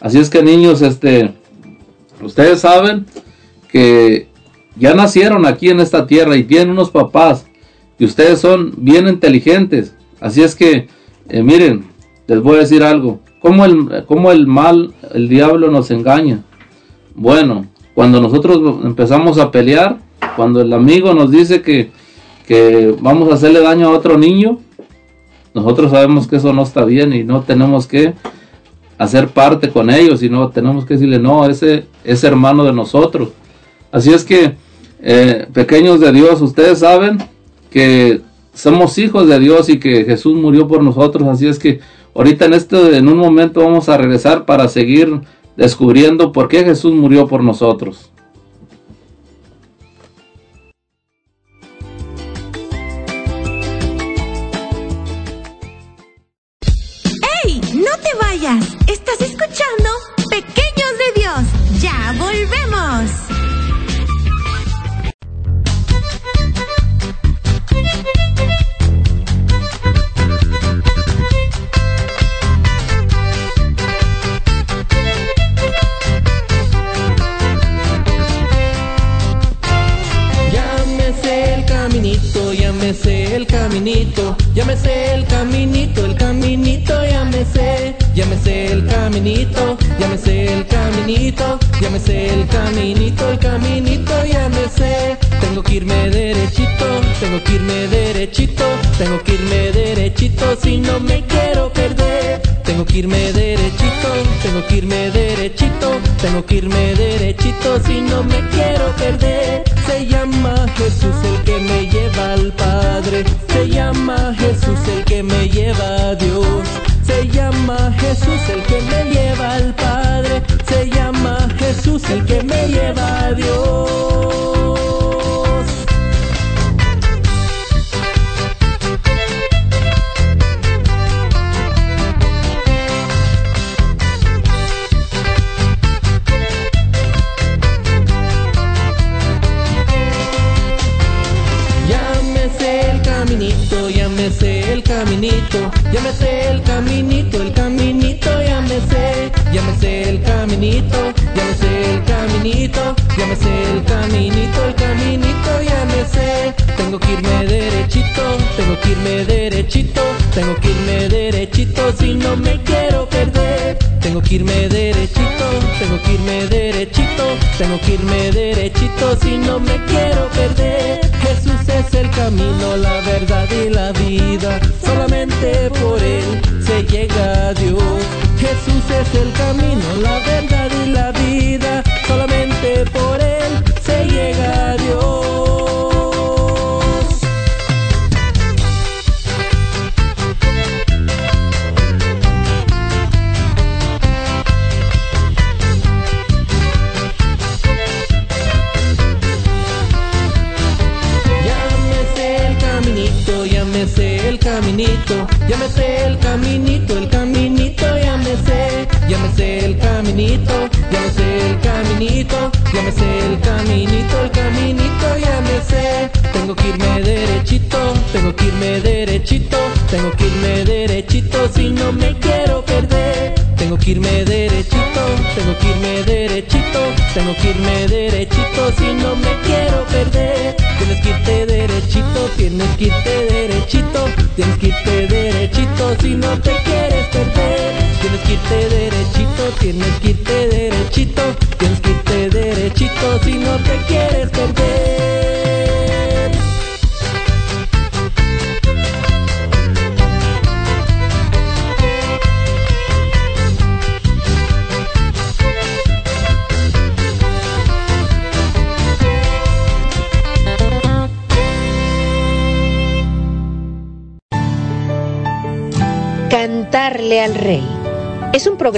Así es que niños, este, ustedes saben que ya nacieron aquí en esta tierra y tienen unos papás y ustedes son bien inteligentes. Así es que, eh, miren, les voy a decir algo. ¿Cómo el, cómo el mal, el diablo nos engaña? Bueno, cuando nosotros empezamos a pelear, cuando el amigo nos dice que, que vamos a hacerle daño a otro niño, nosotros sabemos que eso no está bien y no tenemos que hacer parte con ellos, sino tenemos que decirle, no, ese es hermano de nosotros. Así es que, eh, pequeños de Dios, ustedes saben que somos hijos de Dios y que Jesús murió por nosotros. Así es que ahorita en este, en un momento vamos a regresar para seguir descubriendo por qué Jesús murió por nosotros. Me el caminito, ya el caminito, el caminito, ya me el caminito, ya el caminito, ya el caminito, el caminito, ya. Tengo que irme derechito, tengo que irme derechito, tengo que irme derechito si no me quiero perder. Tengo que irme derechito, tengo que irme derechito, tengo que irme derechito si no me quiero perder. Se llama Jesús el que me lleva al Padre, se llama Jesús el que me lleva a Dios. Se llama Jesús el que me lleva al Padre, se llama Jesús el que me lleva que irme derechito, tengo que irme derechito, tengo que irme derechito si no me quiero perder. Jesús es el camino, la verdad y la vida. Solamente por él se llega a Dios. Jesús es el camino, la verdad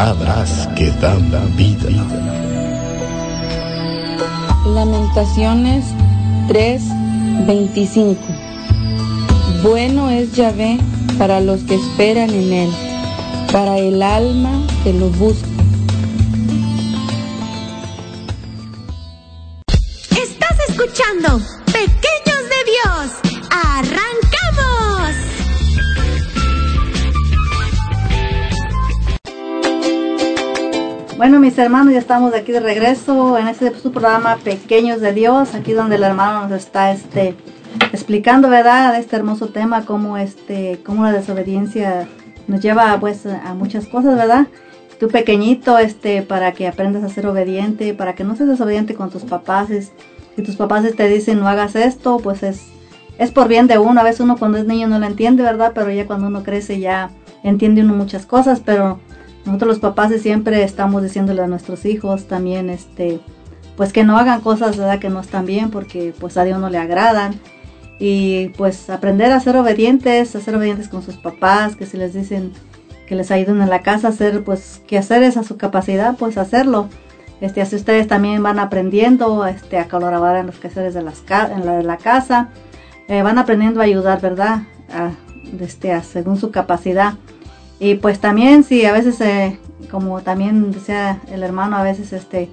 palabras que dan vida. Lamentaciones 3:25 Bueno es Yahvé para los que esperan en él, para el alma que lo busca. Estás escuchando mis hermanos, ya estamos aquí de regreso en este su programa Pequeños de Dios, aquí donde el hermano nos está este explicando, ¿verdad?, este hermoso tema, cómo este, cómo la desobediencia nos lleva pues a muchas cosas, ¿verdad? Tú pequeñito, este, para que aprendas a ser obediente, para que no seas desobediente con tus papás, es- si tus papás te dicen no hagas esto, pues es, es por bien de uno, a veces uno cuando es niño no lo entiende, ¿verdad? Pero ya cuando uno crece ya entiende uno muchas cosas, pero nosotros los papás siempre estamos diciéndole a nuestros hijos también, este, pues que no hagan cosas, ¿verdad? Que no están bien porque pues a Dios no le agradan. Y pues aprender a ser obedientes, a ser obedientes con sus papás, que si les dicen que les ayuden en la casa a hacer pues quehaceres a su capacidad, pues hacerlo. Este, así ustedes también van aprendiendo este, a colaborar en los quehaceres de, las en la de la casa. Eh, van aprendiendo a ayudar, ¿verdad? Este, a- según su capacidad. Y pues también, sí, a veces, eh, como también decía el hermano, a veces este,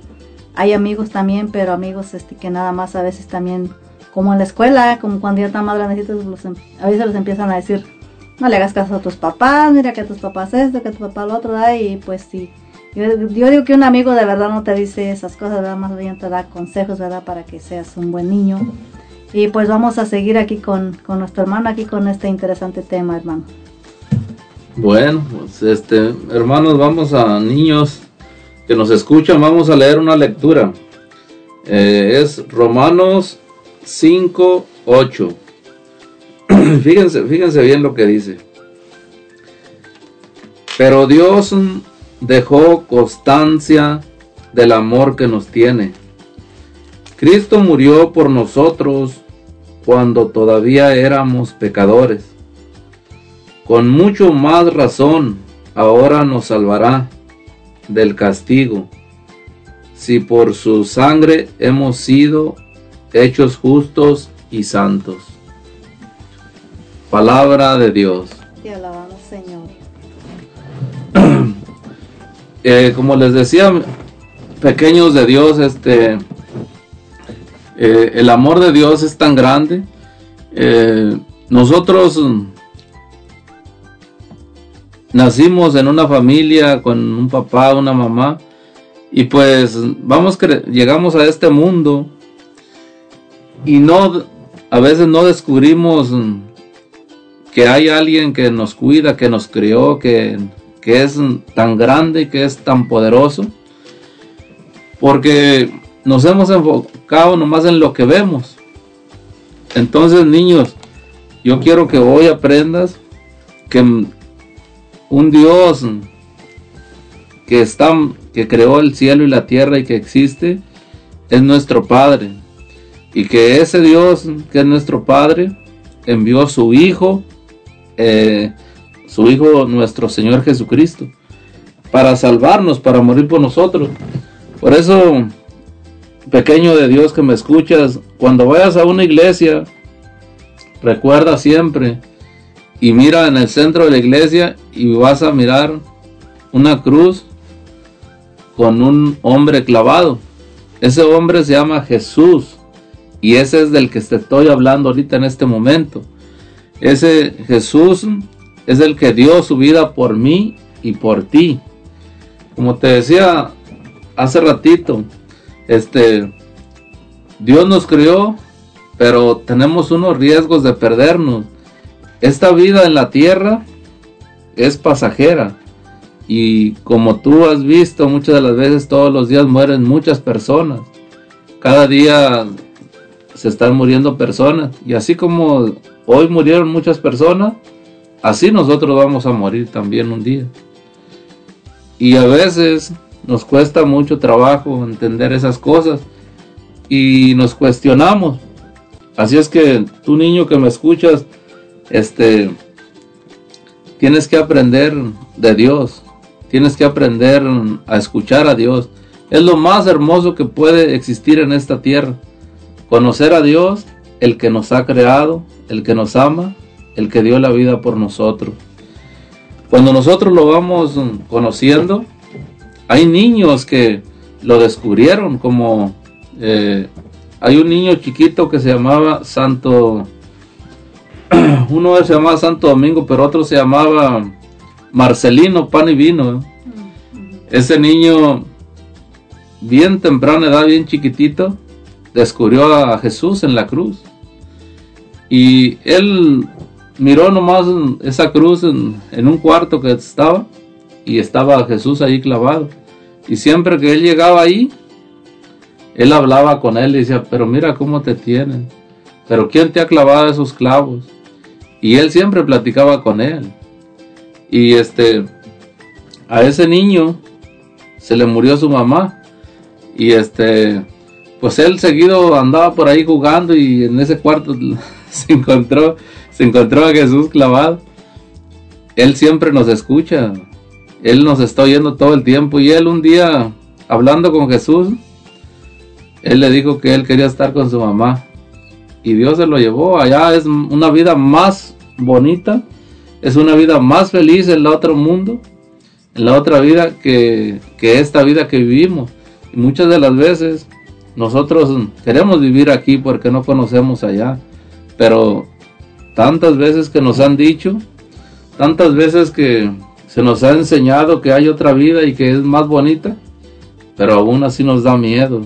hay amigos también, pero amigos este, que nada más a veces también, como en la escuela, como cuando ya están más grandecitos, los em- a veces les empiezan a decir, no le hagas caso a tus papás, mira que tus papás esto, que tu papá lo otro, y pues sí. Yo, yo digo que un amigo de verdad no te dice esas cosas, ¿verdad? Más bien te da consejos, ¿verdad? Para que seas un buen niño. Y pues vamos a seguir aquí con, con nuestro hermano, aquí con este interesante tema, hermano. Bueno, pues este, hermanos, vamos a niños que nos escuchan, vamos a leer una lectura. Eh, es Romanos 5, 8. [clears throat] fíjense, fíjense bien lo que dice. Pero Dios dejó constancia del amor que nos tiene. Cristo murió por nosotros cuando todavía éramos pecadores. Con mucho más razón, ahora nos salvará del castigo, si por su sangre hemos sido hechos justos y santos. Palabra de Dios. Te alabamos, Señor. [clears throat] Eh, como les decía, pequeños de Dios, este, eh, el amor de Dios es tan grande. Eh, nosotros nacimos en una familia con un papá, una mamá, y pues vamos cre- llegamos a este mundo y no a veces no descubrimos que hay alguien que nos cuida, que nos crió, que, que es tan grande y que es tan poderoso, porque nos hemos enfocado nomás en lo que vemos. Entonces, niños, yo quiero que hoy aprendas que un Dios que está que creó el cielo y la tierra y que existe es nuestro Padre. Y que ese Dios que es nuestro Padre envió a su Hijo eh, su Hijo nuestro Señor Jesucristo para salvarnos para morir por nosotros. Por eso pequeño de Dios que me escuchas cuando vayas a una iglesia recuerda siempre y mira en el centro de la iglesia y vas a mirar una cruz con un hombre clavado. Ese hombre se llama Jesús y ese es del que te estoy hablando ahorita en este momento. Ese Jesús es el que dio su vida por mí y por ti. Como te decía hace ratito, este Dios nos crió, pero tenemos unos riesgos de perdernos. Esta vida en la tierra es pasajera. Y como tú has visto, muchas de las veces todos los días mueren muchas personas. Cada día se están muriendo personas. Y así como hoy murieron muchas personas, así nosotros vamos a morir también un día. Y a veces nos cuesta mucho trabajo entender esas cosas y nos cuestionamos. Así es que tú niño que me escuchas, este, tienes que aprender de Dios, tienes que aprender a escuchar a Dios. Es lo más hermoso que puede existir en esta tierra. Conocer a Dios, el que nos ha creado, el que nos ama, el que dio la vida por nosotros. Cuando nosotros lo vamos conociendo, hay niños que lo descubrieron, como eh, hay un niño chiquito que se llamaba Santo, [clears throat] uno se llamaba Santo Domingo, pero otro se llamaba Marcelino Pan y Vino. Ese niño, bien temprana edad, bien chiquitito, descubrió a Jesús en la cruz. Y él miró nomás esa cruz en, en, un cuarto que estaba y estaba Jesús ahí clavado. Y siempre que él llegaba ahí, él hablaba con él y decía, pero mira cómo te tienen. Pero ¿quién te ha clavado esos clavos? Y él siempre platicaba con él. Y este, a ese niño se le murió su mamá. Y este, pues él seguido andaba por ahí jugando y en ese cuarto [laughs] se encontró, se encontró a Jesús clavado. Él siempre nos escucha. Él nos está oyendo todo el tiempo. Y él un día, hablando con Jesús, él le dijo que él quería estar con su mamá. Y Dios se lo llevó. Allá es una vida más bonita. Es una vida más feliz en el otro mundo. En la otra vida que, que esta vida que vivimos. Muchas de las veces nosotros queremos vivir aquí porque no conocemos allá. Pero tantas veces que nos han dicho, tantas veces que se nos ha enseñado que hay otra vida y que es más bonita, pero aún así nos da miedo.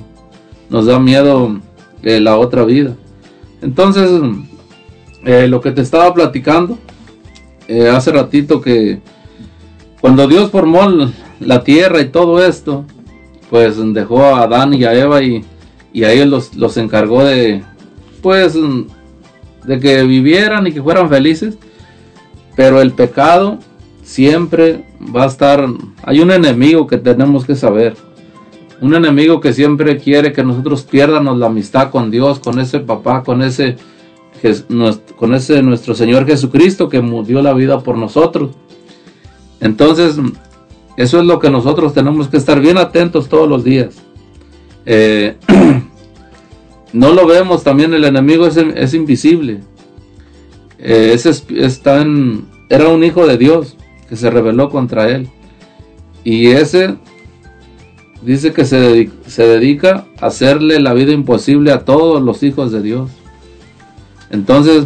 Nos da miedo eh, la otra vida. Entonces, eh, lo que te estaba platicando eh, hace ratito que cuando Dios formó la tierra y todo esto, pues dejó a Adán y a Eva y, y a ellos los, los encargó de, pues, de que vivieran y que fueran felices. Pero el pecado siempre va a estar, hay un enemigo que tenemos que saber. Un enemigo que siempre quiere que nosotros pierdamos la amistad con Dios, con ese papá, con ese, con ese nuestro Señor Jesucristo que dio la vida por nosotros. Entonces, eso es lo que nosotros tenemos que estar bien atentos todos los días. Eh, [clears throat] no lo vemos también, el enemigo es, es invisible. Eh, ese está en, era un hijo de Dios que se rebeló contra él. Y ese dice que se dedica, se dedica a hacerle la vida imposible a todos los hijos de Dios. Entonces,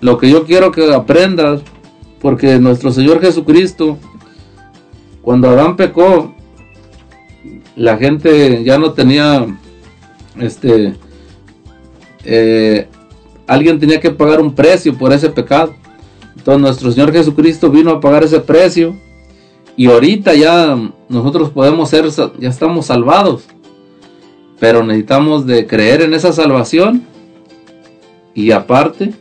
lo que yo quiero que aprendas, porque nuestro Señor Jesucristo, cuando Adán pecó, la gente ya no tenía, este, eh, alguien tenía que pagar un precio por ese pecado. Entonces nuestro Señor Jesucristo vino a pagar ese precio y ahorita ya nosotros podemos ser, ya estamos salvados. Pero necesitamos de creer en esa salvación y aparte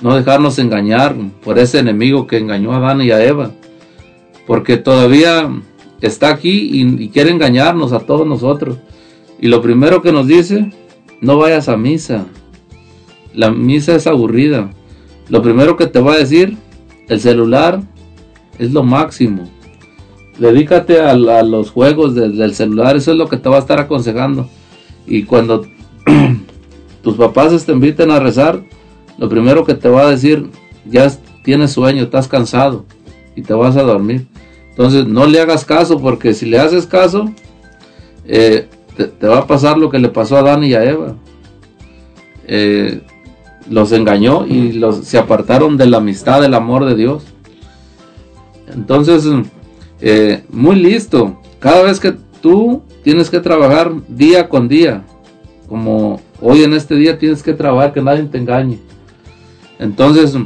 no dejarnos engañar por ese enemigo que engañó a Adán y a Eva. Porque todavía está aquí y, y quiere engañarnos a todos nosotros. Y lo primero que nos dice, no vayas a misa. La misa es aburrida. Lo primero que te va a decir, el celular es lo máximo. Dedícate a, los juegos del, celular, eso es lo que te va a estar aconsejando. Y cuando [clears throat] tus papás te inviten a rezar, lo primero que te va a decir, ya tienes sueño, estás cansado y te vas a dormir. Entonces no le hagas caso porque si le haces caso, eh, te, te va a pasar lo que le pasó a Adán y a Eva. Eh, los engañó y los, se apartaron de la amistad, del amor de Dios. Entonces, eh, muy listo. Cada vez que tú tienes que trabajar día con día, como hoy en este día tienes que trabajar, que nadie te engañe. Entonces,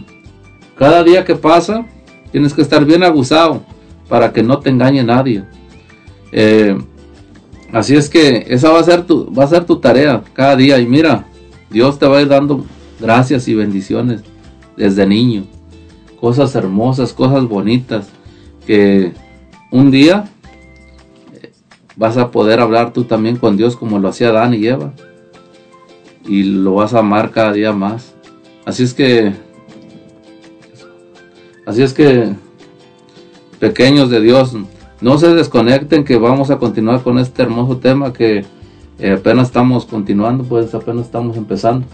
cada día que pasa, tienes que estar bien abusado para que no te engañe nadie. Eh, así es que esa va a ser tu, va a ser tu tarea cada día. Y mira, Dios te va a ir dando gracias y bendiciones desde niño. Cosas hermosas, cosas bonitas. Que un día eh, vas a poder hablar tú también con Dios como lo hacía Adán y Eva. Y lo vas a amar cada día más. Así es que... Así es que... Pequeños de Dios, no se desconecten que vamos a continuar con este hermoso tema que eh, apenas estamos continuando, pues apenas estamos empezando.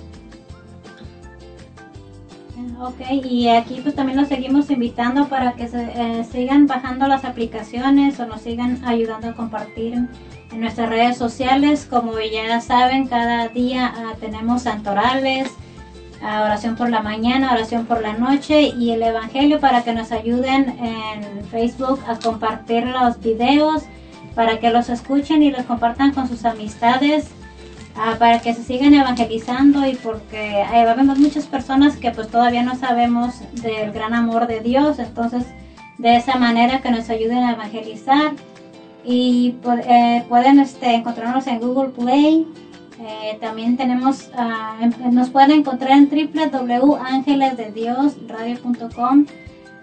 Ok, y aquí pues también nos seguimos invitando para que se, eh, sigan bajando las aplicaciones o nos sigan ayudando a compartir en, en nuestras redes sociales. Como ya saben, cada día ah, tenemos santorales, ah, oración por la mañana, oración por la noche y el Evangelio para que nos ayuden en Facebook a compartir los videos, para que los escuchen y los compartan con sus amistades. Ah, para que se sigan evangelizando y porque eh, vemos muchas personas que pues todavía no sabemos del gran amor de Dios, entonces de esa manera que nos ayuden a evangelizar y pu- eh, pueden este, encontrarnos en Google Play. Eh, también tenemos, en- nos pueden encontrar en www.angelesdediosradio.com,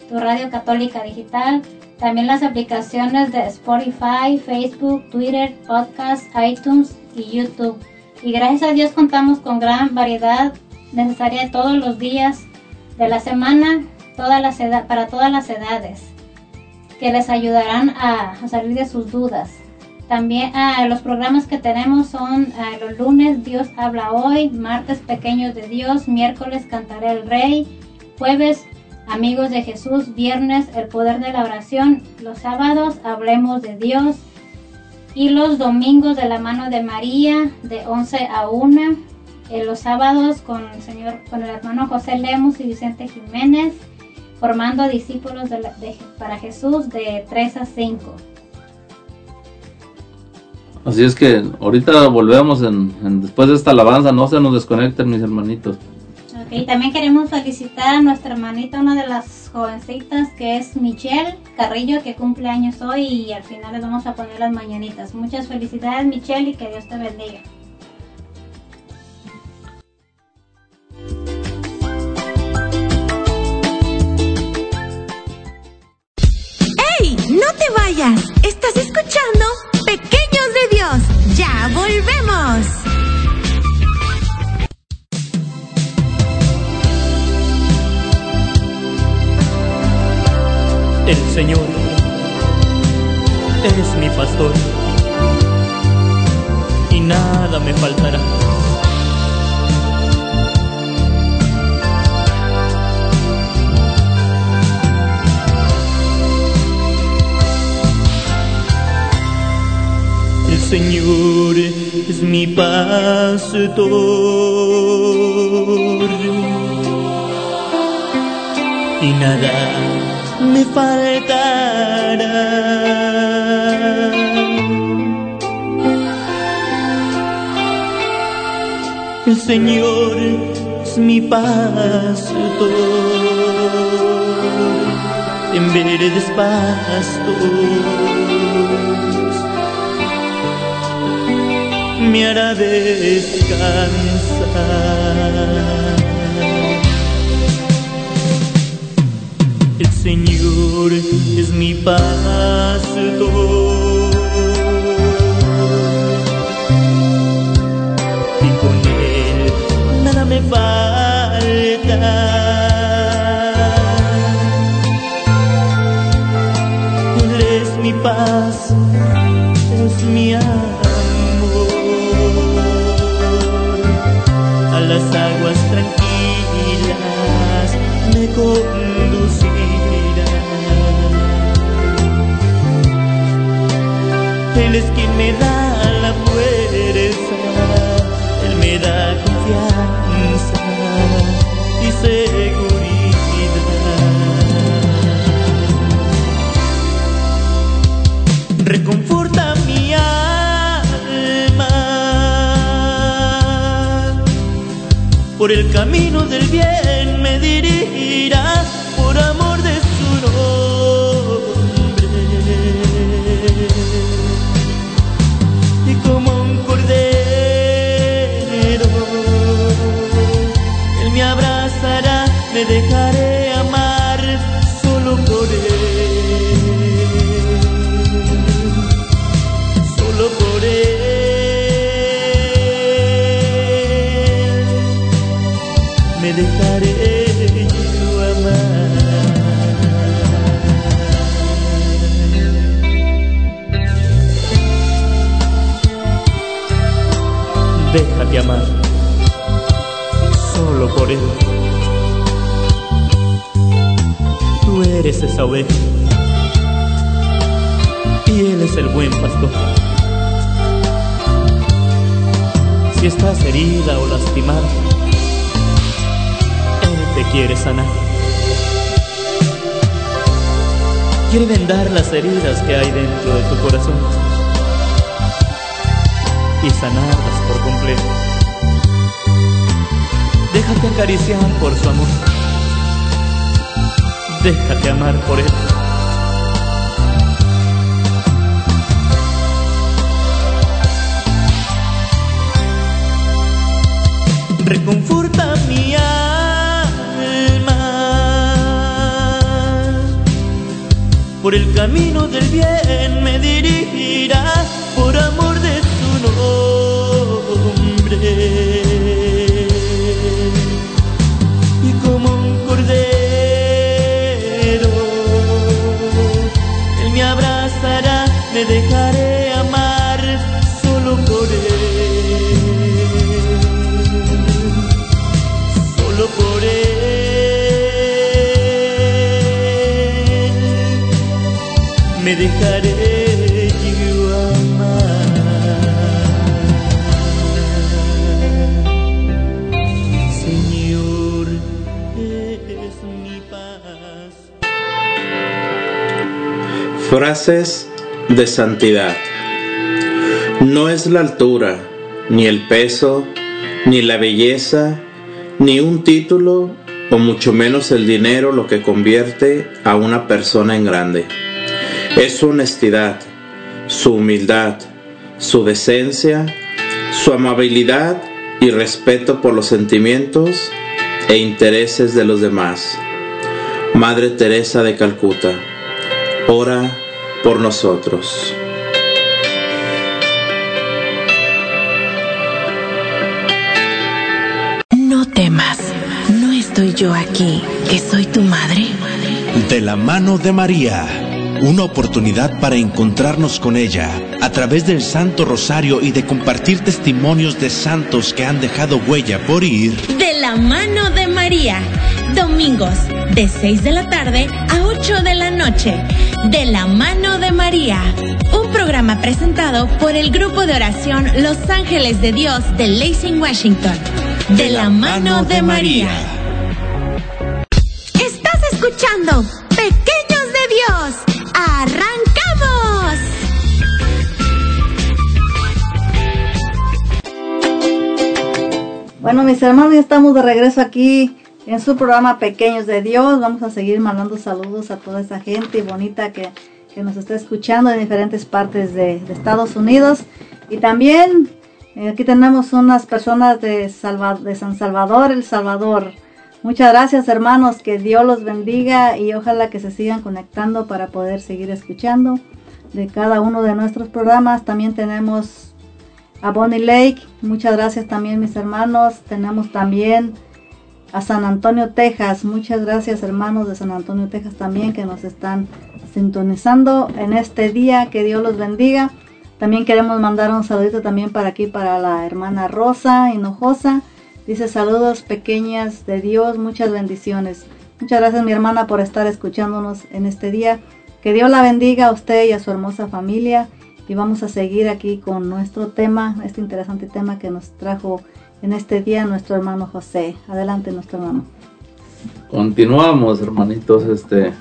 tu radio católica digital. También las aplicaciones de Spotify, Facebook, Twitter, Podcast, iTunes y YouTube. Y gracias a Dios contamos con gran variedad necesaria todos los días de la semana para todas las edades que les ayudarán a, a salir de sus dudas. También ah, los programas que tenemos son ah, los lunes Dios habla hoy, martes Pequeños de Dios, miércoles Cantaré el Rey, jueves Amigos de Jesús, viernes El Poder de la Oración, los sábados Hablemos de Dios y los domingos de la mano de María de 11 a 1, eh, los sábados con el señor, con el hermano José Lemos y Vicente Jiménez, formando discípulos de para Jesús de 3 a 5. Así es que ahorita volvemos en- después de esta alabanza, no se nos desconecten mis hermanitos. Y también queremos felicitar a nuestra hermanita, una de las jovencitas que es Michelle Carrillo, que cumple años hoy y al final les vamos a poner las mañanitas. Muchas felicidades Michelle y que Dios te bendiga. ¡Ey! ¡No te vayas! Estás escuchando Pequeños de Dios. ¡Ya volvemos! El Señor. Es mi pastor. Y nada me faltará. El Señor es mi pastor. Y nada me faltará. El Señor es mi pastor, en verdes pastos me hará descansar. El Señor es mi pastor. Y con Él nada me falta. Él es mi paz, es mi amor. A las aguas tranquilas me me da la fuerza, Él me da confianza y seguridad. Reconforta mi alma, por el camino del bien me dirigirás. Me dejaré amar solo por Él. Solo por Él. Me dejaré amar. Déjate amar. Solo por Él. Eres esa oveja. Y Él es el buen pastor. Si estás herida o lastimada, Él te quiere sanar. Quiere vendar las heridas que hay dentro de tu corazón y sanarlas por completo. Déjate acariciar por su amor. Déjate amar por Él. reconforta mi alma. Por el camino del bien me dirigirá por amor me dejaré amar solo por Él. solo por él me dejaré yo amar. Señor, es mi paz. Frases de santidad. No es la altura, ni el peso, ni la belleza, ni un título, o mucho menos el dinero lo que convierte a una persona en grande. Es su honestidad, su humildad, su decencia, su amabilidad y respeto por los sentimientos e intereses de los demás. Madre Teresa de Calcuta, ora por nosotros. No temas, no estoy yo aquí, que soy tu madre. De la mano de María, una oportunidad para encontrarnos con ella a través del Santo Rosario y de compartir testimonios de santos que han dejado huella por ir. De la mano de María. Domingos de 6 de la tarde a 8 de la noche. De la mano de María. Un programa presentado por el grupo de oración Los Ángeles de Dios de Lacing, Washington. De, la, mano de María. Estás escuchando Pequeños de Dios. ¡Arrancamos! Bueno, mis hermanos, ya estamos de regreso aquí en su programa Pequeños de Dios. Vamos a seguir mandando saludos a toda esa gente bonita que, que nos está escuchando en diferentes partes de, Estados Unidos. Y también eh, aquí tenemos unas personas de, de San Salvador, El Salvador. Muchas gracias hermanos, que Dios los bendiga y ojalá que se sigan conectando para poder seguir escuchando de cada uno de nuestros programas. También tenemos a Bonnie Lake. Muchas gracias también mis hermanos. Tenemos también a San Antonio, Texas. Muchas gracias hermanos de San Antonio, Texas también que nos están sintonizando en este día. Que Dios los bendiga. También queremos mandar un saludito también para aquí, para la hermana Rosa Hinojosa. Dice saludos pequeñas de Dios, muchas bendiciones. Muchas gracias mi hermana por estar escuchándonos en este día. Que Dios la bendiga a usted y a su hermosa familia. Y vamos a seguir aquí con nuestro tema, este interesante tema que nos trajo en este día nuestro hermano José. Adelante nuestro hermano. Continuamos, hermanitos. Este,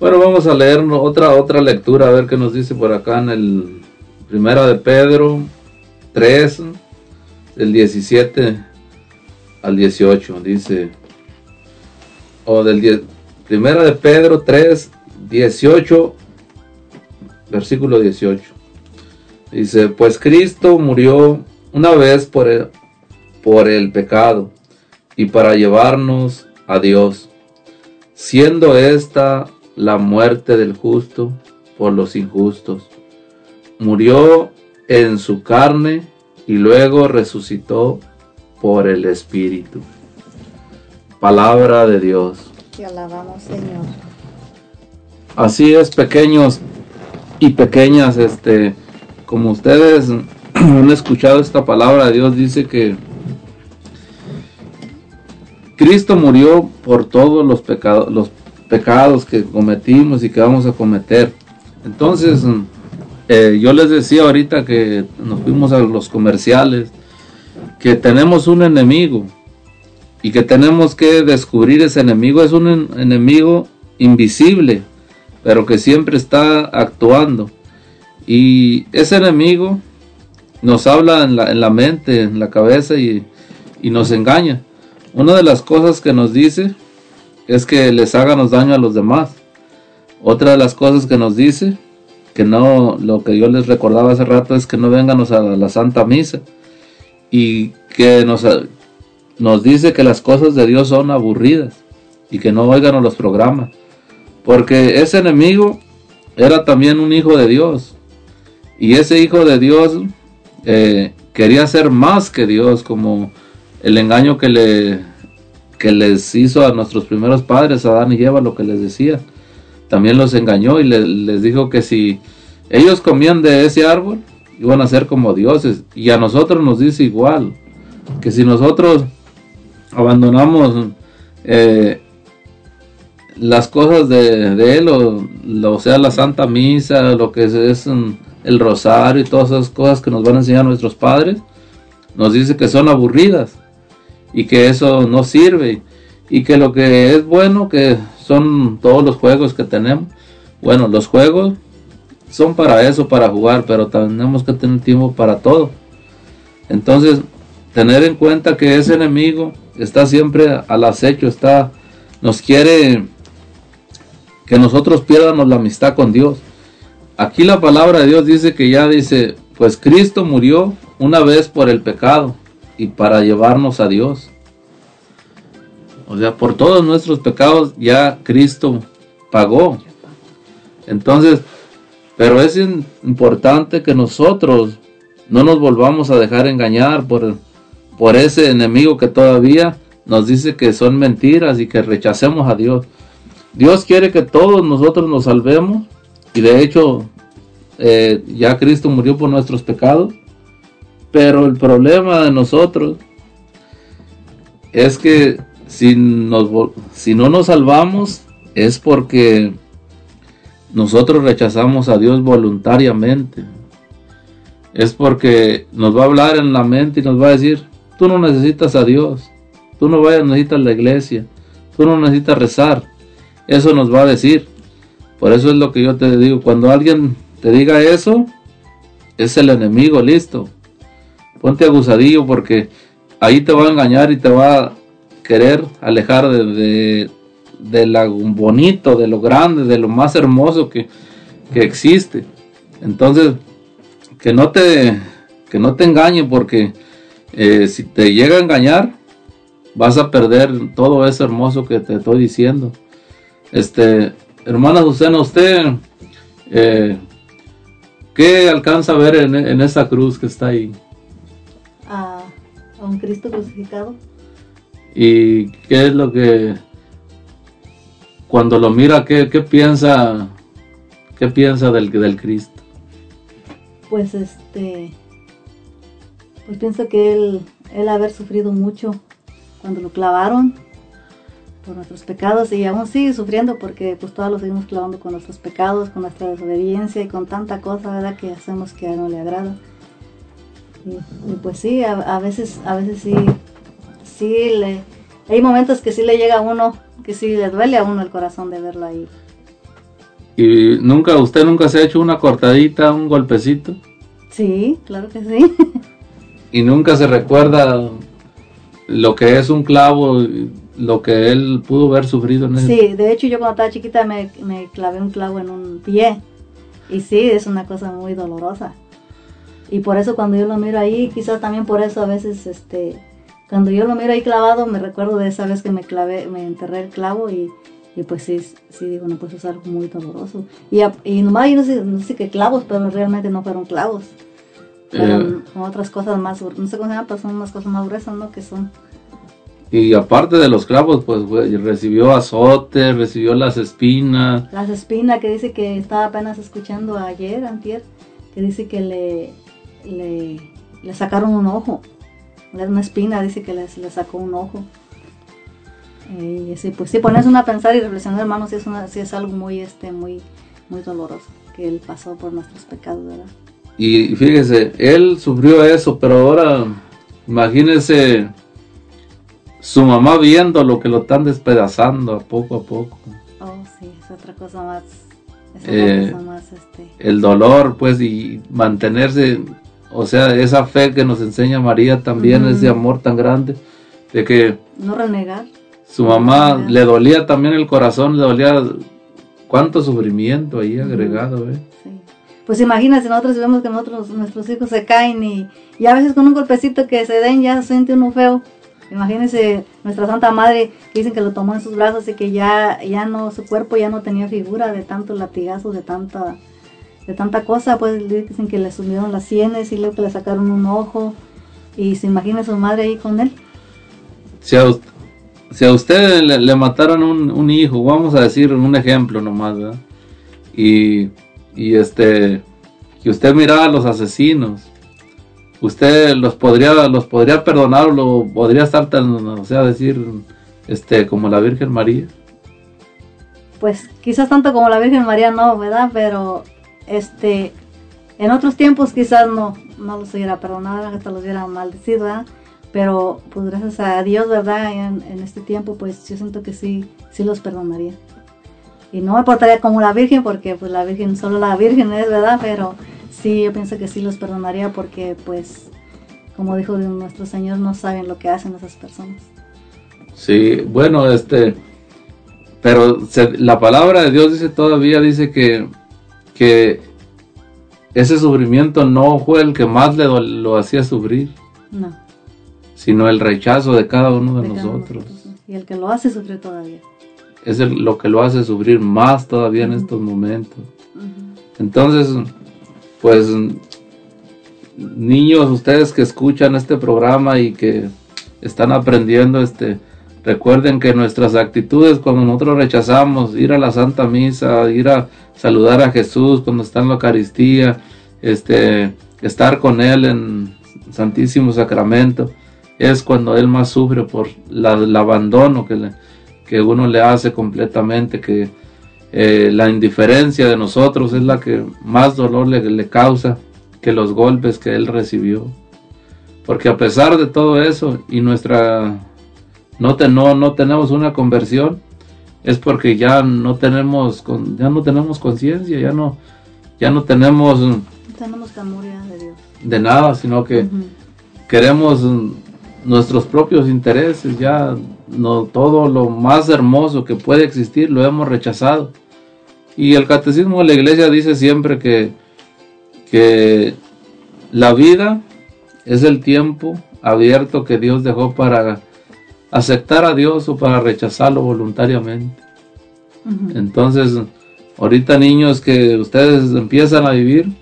bueno, vamos a leer otra otra lectura a ver qué nos dice por acá en el Primera de Pedro 3 del 17 al 18. Dice, o del 10, primera de Pedro 3, 18, versículo 18. Dice, pues Cristo murió una vez por por el pecado y para llevarnos a Dios, siendo esta la muerte del justo por los injustos. Murió en su carne y luego resucitó por el Espíritu. Palabra de Dios. Te alabamos, Señor. Así es, pequeños y pequeñas, este, como ustedes [clears throat] han escuchado esta palabra Dios, dice que Cristo murió por todos los pecados, los pecados que cometimos y que vamos a cometer. Entonces, eh, yo les decía ahorita que nos fuimos a los comerciales, que tenemos un enemigo y que tenemos que descubrir ese enemigo. Es un en- enemigo invisible, pero que siempre está actuando. Y ese enemigo nos habla en la, en la mente, en la cabeza y, y nos engaña. Una de las cosas que nos dice es que les háganos daño a los demás. Otra de las cosas que nos dice, que no, lo que yo les recordaba hace rato es que no vénganos a la Santa Misa. Y que nos, nos dice que las cosas de Dios son aburridas y que no oigan los programas. Porque ese enemigo era también un hijo de Dios. Y ese hijo de Dios eh, quería ser más que Dios, como el engaño que, le, que les hizo a nuestros primeros padres, Adán y Eva, lo que les decía. También los engañó y le- les dijo que si ellos comían de ese árbol, iban a ser como dioses. Y a nosotros nos dice igual, que si nosotros abandonamos eh, las cosas de, él, o, sea, la Santa Misa, lo que es, es, mm, el rosario y todas esas cosas que nos van a enseñar nuestros padres, nos dice que son aburridas y que eso no sirve y que lo que es bueno que son todos los juegos que tenemos. Bueno, los juegos son para eso, para jugar, pero tenemos que tener tiempo para todo. Entonces, tener en cuenta que ese enemigo está siempre al acecho, está, nos quiere que nosotros pierdamos la amistad con Dios. Aquí la palabra de Dios dice que ya dice, pues Cristo murió una vez por el pecado y para llevarnos a Dios. O sea, por todos nuestros pecados ya Cristo pagó. Entonces, pero es importante que nosotros no nos volvamos a dejar engañar por, por ese enemigo que todavía nos dice que son mentiras y que rechacemos a Dios. Dios quiere que todos nosotros nos salvemos y de hecho eh, ya Cristo murió por nuestros pecados. Pero el problema de nosotros es que si, no nos salvamos es porque nosotros rechazamos a Dios voluntariamente. Es porque nos va a hablar en la mente y nos va a decir, tú no necesitas a Dios, tú no vayas, necesitas la iglesia, tú no necesitas rezar. Eso nos va a decir. Por eso es lo que yo te digo, cuando alguien te diga eso, es el enemigo, listo. Ponte abusadillo porque ahí te va a engañar y te va a querer alejar de, de, lo bonito, de lo grande, de lo más hermoso que, que existe. Entonces, que no te, que no te engañe porque eh, si te llega a engañar, vas a perder todo eso hermoso que te estoy diciendo. Este, hermana Susana, usted, eh, ¿qué alcanza a ver en esa cruz que está ahí? A, un Cristo crucificado. ¿Y qué es lo que, cuando lo mira, qué, qué piensa, qué piensa del, del Cristo? Pues este. Pues pienso que él, él haber sufrido mucho cuando lo clavaron por nuestros pecados y aún sigue sufriendo porque pues todos lo seguimos clavando con nuestros pecados, con nuestra desobediencia y con tanta cosa, ¿verdad? Que hacemos que a él no le agrada. Y, y, pues sí, a, a, veces, a veces sí, sí le, hay momentos que sí le llega a uno, que sí le duele a uno el corazón de verlo ahí. ¿Y nunca, usted nunca se ha hecho una cortadita, un golpecito? Sí, claro que sí. ¿Y nunca se recuerda lo que es un clavo, lo que él pudo haber sufrido en ese Sí, de hecho yo cuando estaba chiquita me, me clavé un clavo en un pie. Y sí, es una cosa muy dolorosa. Y por eso cuando yo lo miro ahí, quizás también por eso a veces, este, cuando yo lo miro ahí clavado, me recuerdo de esa vez que me clavé, me enterré el clavo y, y pues sí, sí digo, no, pues es algo muy doloroso. Y, a- y nomás yo no sé, no sé qué clavos, pero realmente no fueron clavos. Fueron otras cosas más, no sé cómo se llama, pero son unas cosas más gruesas, ¿no? Que son, Y aparte de los clavos, pues recibió azote, recibió las espinas. Las espinas que dice que estaba apenas escuchando ayer, antier, que dice que le, le, le sacaron un ojo. Era Una espina dice que le sacó un ojo. Eh, Y sí, pues sí, ponerse uno a pensar y reflexionar, hermano, sí es, una, sí es algo muy, este, muy, muy doloroso, que él pasó por nuestros pecados, ¿verdad? Y fíjese, él sufrió eso, pero ahora imagínese su mamá viendo lo que lo están despedazando a poco a poco. Oh, sí, es otra cosa más, es Eh, otra cosa más, este, El dolor, pues, y mantenerse, o sea, esa fe que nos enseña María también, Ujú. ese amor tan grande, de que no renegar. su mamá le dolía también el corazón, le dolía cuánto sufrimiento ahí agregado, ¿eh? Pues imagínate, nosotros vemos que nosotros, nuestros hijos se caen y, y a veces con un golpecito que se den ya se siente uno feo. Imagínense nuestra Santa Madre que dicen que lo tomó en sus brazos y que ya, ya no, su cuerpo ya no tenía figura de tanto latigazo, de tanta, de tanta cosa, pues dicen que le sumieron las sienes y luego que le sacaron un ojo y se imagina su madre ahí con él. Si a, us- si a usted le, le mataron un, un hijo, vamos a decir un ejemplo nomás, ¿verdad? Y, y este, que usted miraba a los asesinos, usted los podría, los podría perdonar o lo podría estar tan, o sea, decir, este, como la Virgen María. pues quizás tanto como la Virgen María no, ¿verdad? Pero este en otros tiempos quizás no, no los hubiera perdonado, hasta los hubiera maldecido, ¿verdad? Pero pues gracias a Dios, ¿verdad? En, este tiempo pues yo siento que sí, sí los perdonaría. Y no me portaría como la Virgen porque pues la Virgen, solo la Virgen es, ¿verdad? Pero sí, yo pienso que sí los perdonaría porque pues como dijo nuestro Señor, no saben lo que hacen esas personas. Sí, bueno, este, pero la palabra de Dios dice todavía, dice que, que ese sufrimiento no fue el que más le lo hacía sufrir, No. sino el rechazo de cada uno de uno nosotros. nosotros, ¿no? Y el que lo hace sufre todavía. Es el- lo que lo hace sufrir más todavía en estos momentos. Entonces, pues, niños, ustedes que escuchan este programa y que están aprendiendo, este, recuerden que nuestras actitudes cuando nosotros rechazamos ir a la Santa Misa, ir a saludar a Jesús cuando está en la Eucaristía, este, estar con Él en Santísimo Sacramento, es cuando Él más sufre por el abandono que, que uno le hace completamente, que eh, la indiferencia de nosotros es la que más dolor le causa que los golpes que Él recibió. Porque a pesar de todo eso y nuestra no, te- no, no tenemos una conversión, es porque ya no tenemos con- ya no tenemos conciencia, ya no ya no tenemos No tenemos temor ya de Dios. de nada, sino que queremos mm, nuestros propios intereses, ya no todo lo más hermoso que puede existir lo hemos rechazado. Y el catecismo de la iglesia dice siempre que, que la vida es el tiempo abierto que Dios dejó para aceptar a Dios o para rechazarlo voluntariamente. Entonces, ahorita niños que ustedes empiezan a vivir,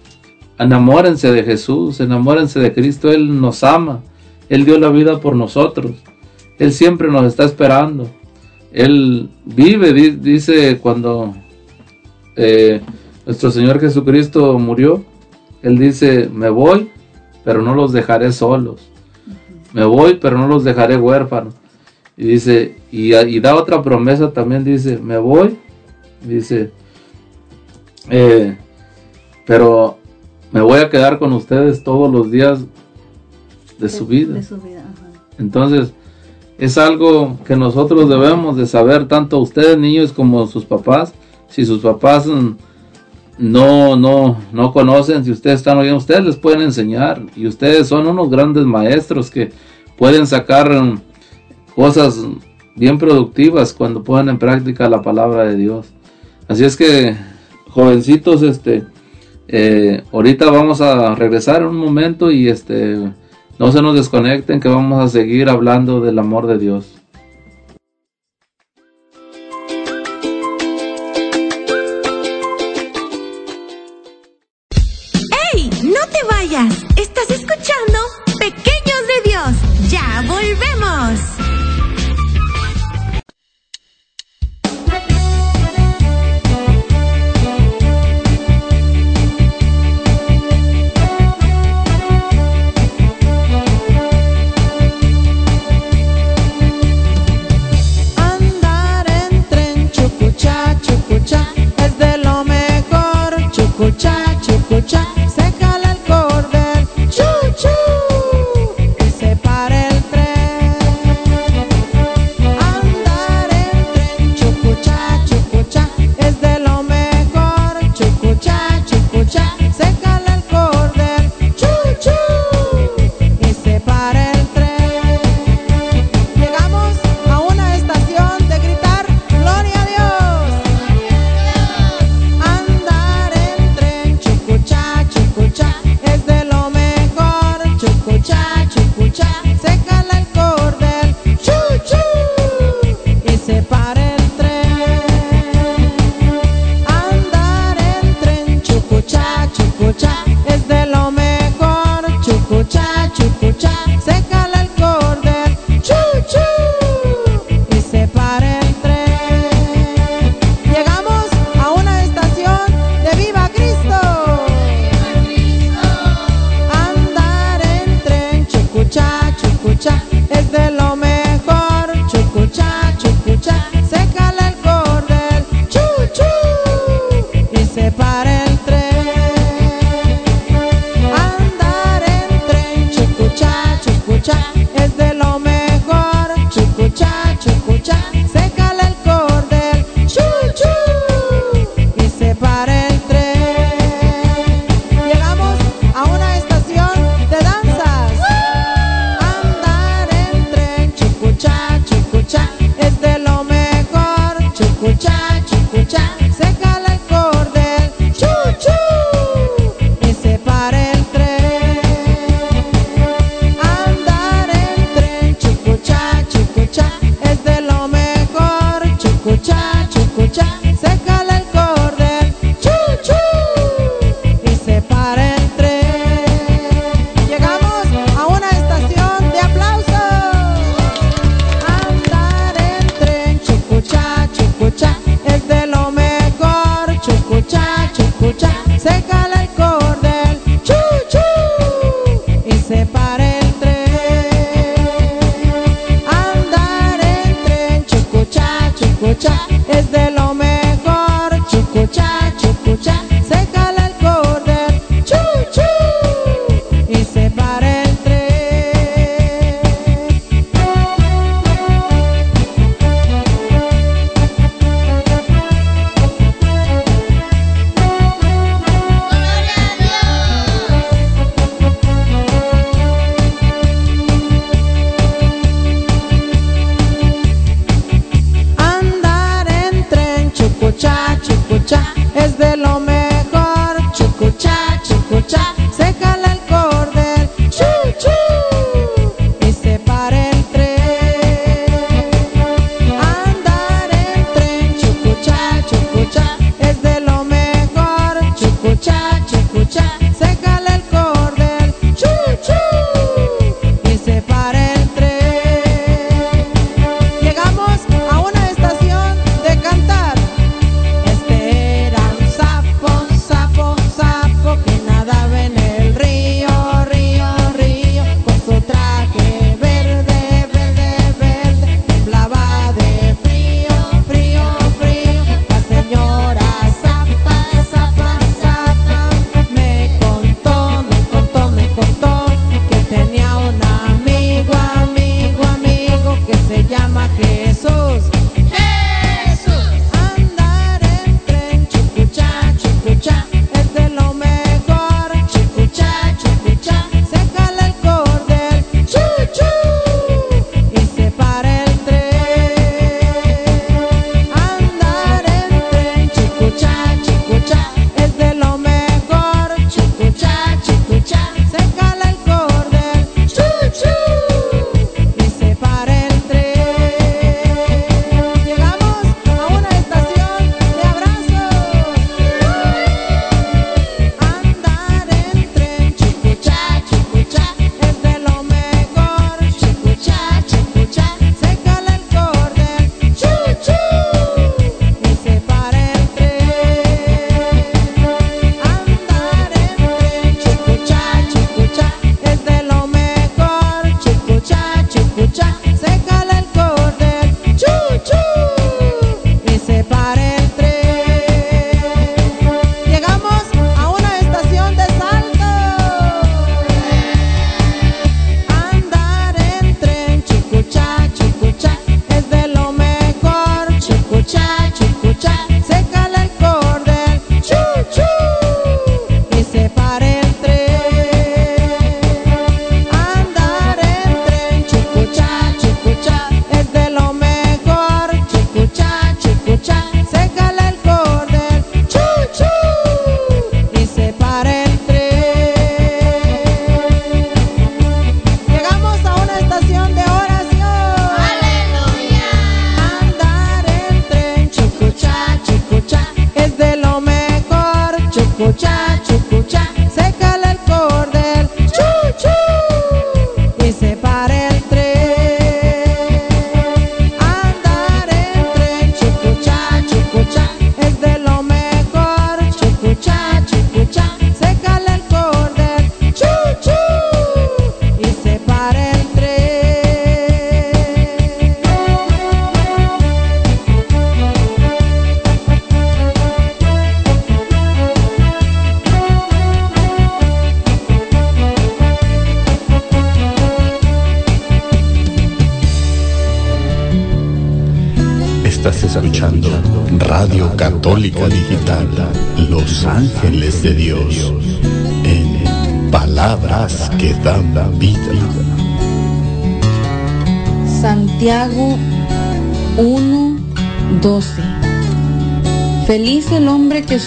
enamórense de Jesús, enamórense de Cristo, Él nos ama, Él dio la vida por nosotros, Él siempre nos está esperando, Él vive, di- dice cuando eh, nuestro Señor Jesucristo murió, Él dice, me voy, pero no los dejaré solos, me voy, pero no los dejaré huérfanos. Y dice, y, y da otra promesa también, dice, me voy, dice, eh, pero me voy a quedar con ustedes todos los días de su vida. De su vida, ajá. Entonces, es algo que nosotros debemos de saber, tanto ustedes niños como sus papás. Si sus papás mm, no, no, no conocen, si ustedes están oyendo, ustedes les pueden enseñar. Y ustedes son unos grandes maestros que pueden sacar cosas bien productivas cuando pongan en práctica la palabra de Dios. Así es que, jovencitos, este, eh, ahorita vamos a regresar en un momento y este, no se nos desconecten que vamos a seguir hablando del amor de Dios.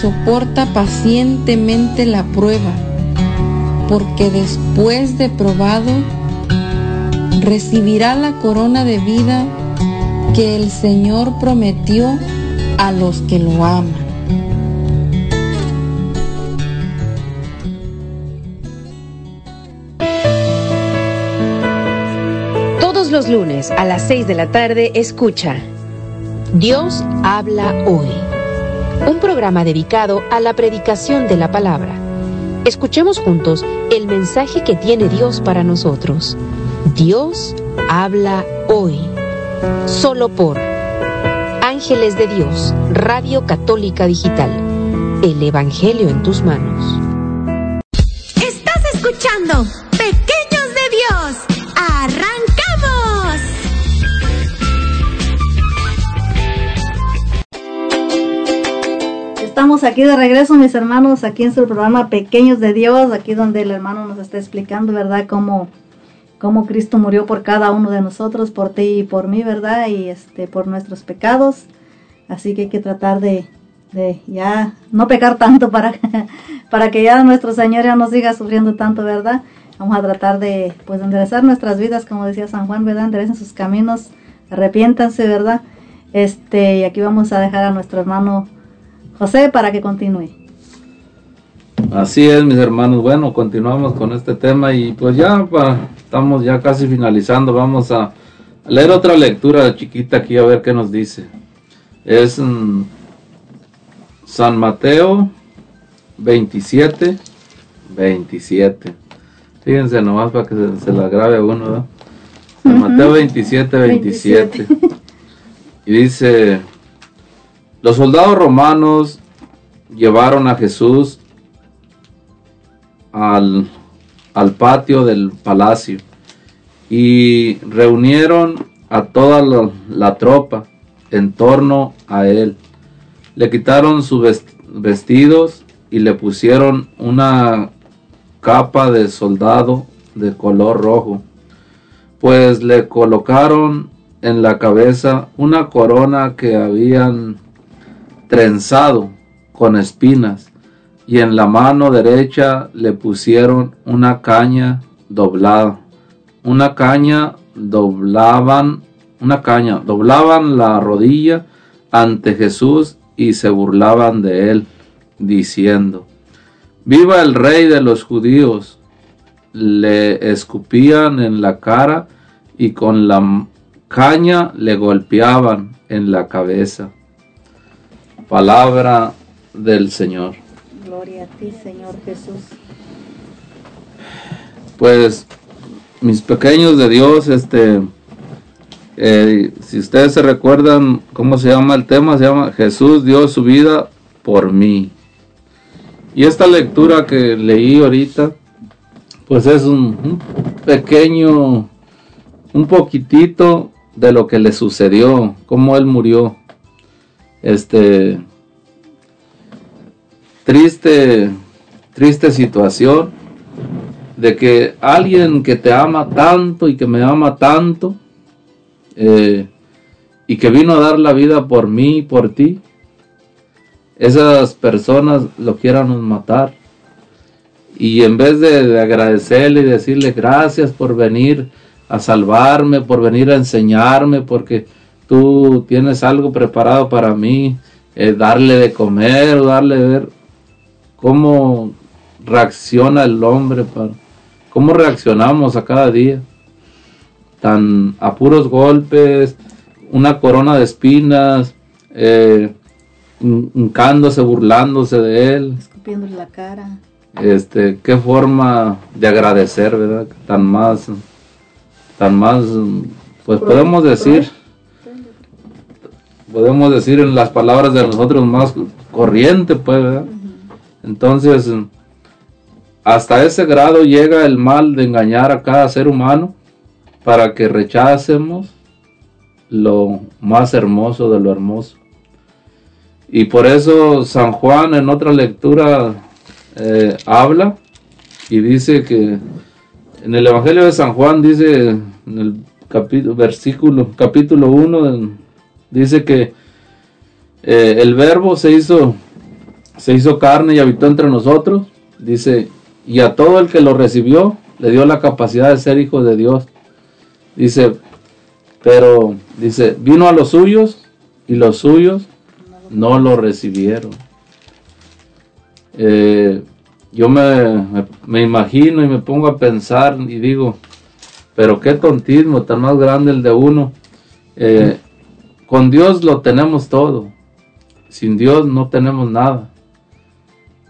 Soporta pacientemente la prueba, porque después de probado recibirá la corona de vida que el Señor prometió a los que lo aman. Todos los lunes a las 6 de la tarde escucha Dios habla hoy. Un programa dedicado a la predicación de la palabra. Escuchemos juntos el mensaje que tiene Dios para nosotros. Dios habla hoy. Solo por Ángeles de Dios, Radio Católica Digital. El Evangelio en tus manos. Estás escuchando Pequeños de Dios. ¡Arrancamos! Estamos aquí de regreso, mis hermanos, aquí en su programa Pequeños de Dios, aquí donde el hermano nos está explicando, ¿verdad?, cómo, cómo Cristo murió por cada uno de nosotros, por ti y por mí, ¿verdad?, y este, por nuestros pecados. Así que hay que tratar de, ya no pecar tanto para, [laughs] para que ya nuestro Señor ya no siga sufriendo tanto, ¿verdad? Vamos a tratar de, pues, de enderezar nuestras vidas, como decía San Juan, ¿verdad? Enderecen sus caminos, arrepiéntanse, ¿verdad? Este, y aquí vamos a dejar a nuestro hermano José para que continúe. Así es, mis hermanos. Bueno, continuamos con este tema y pues ya para- estamos ya casi finalizando. Vamos a leer otra lectura chiquita aquí a ver qué nos dice. Es mm, San Mateo 27, 27. Fíjense nomás para que se, se la grabe a uno, ¿verdad? San Mateo 27, 27. Y dice, los soldados romanos llevaron a Jesús al, al patio del palacio y reunieron a toda la, la tropa en torno a él. Le quitaron sus vest- vestidos y le pusieron una capa de soldado de color rojo, pues le colocaron en la cabeza una corona que habían trenzado con espinas y en la mano derecha le pusieron una caña doblada. Una caña doblaban, una caña, doblaban la rodilla ante Jesús y se burlaban de él, diciendo, Viva el rey de los judíos. Le escupían en la cara y con la caña le golpeaban en la cabeza. Palabra del Señor. Gloria a ti, Señor Jesús. Pues mis pequeños de Dios, este, eh, si ustedes se recuerdan cómo se llama el tema, se llama Jesús dio su vida por mí. Y esta lectura que leí ahorita, pues es un, un pequeño, un poquitito de lo que le sucedió, cómo él murió. Este, triste, triste situación de que alguien que te ama tanto y que me ama tanto eh, y que vino a dar la vida por mí y por ti, esas personas lo quieran matar. Y en vez de, de agradecerle y decirle gracias por venir a salvarme, por venir a enseñarme, porque tú tienes algo preparado para mí, eh, darle de comer, darle de ver cómo reacciona el hombre, para, cómo reaccionamos a cada día, tan a puros golpes, una corona de espinas, eh, hin- hincándose, burlándose de él, Escupiéndole la cara. este, qué forma de agradecer, ¿verdad? Tan más, tan más, pues podemos decir, podemos decir en las palabras de nosotros más corriente, pues, ¿verdad? Entonces, hasta ese grado llega el mal de engañar a cada ser humano para que rechacemos lo más hermoso de lo hermoso. Y por eso San Juan en otra lectura eh, habla y dice que en el Evangelio de San Juan dice en el capítulo, versículo, capítulo 1, dice que eh, el verbo se hizo, se hizo carne y habitó entre nosotros. Dice, y a todo el que lo recibió le dio la capacidad de ser hijo de Dios. Dice, pero dice, vino a los suyos y los suyos no lo recibieron. Eh, yo me, me- imagino y me pongo a pensar y digo, pero qué tontismo tan más grande el de uno. Eh, con Dios lo tenemos todo. Sin Dios no tenemos nada.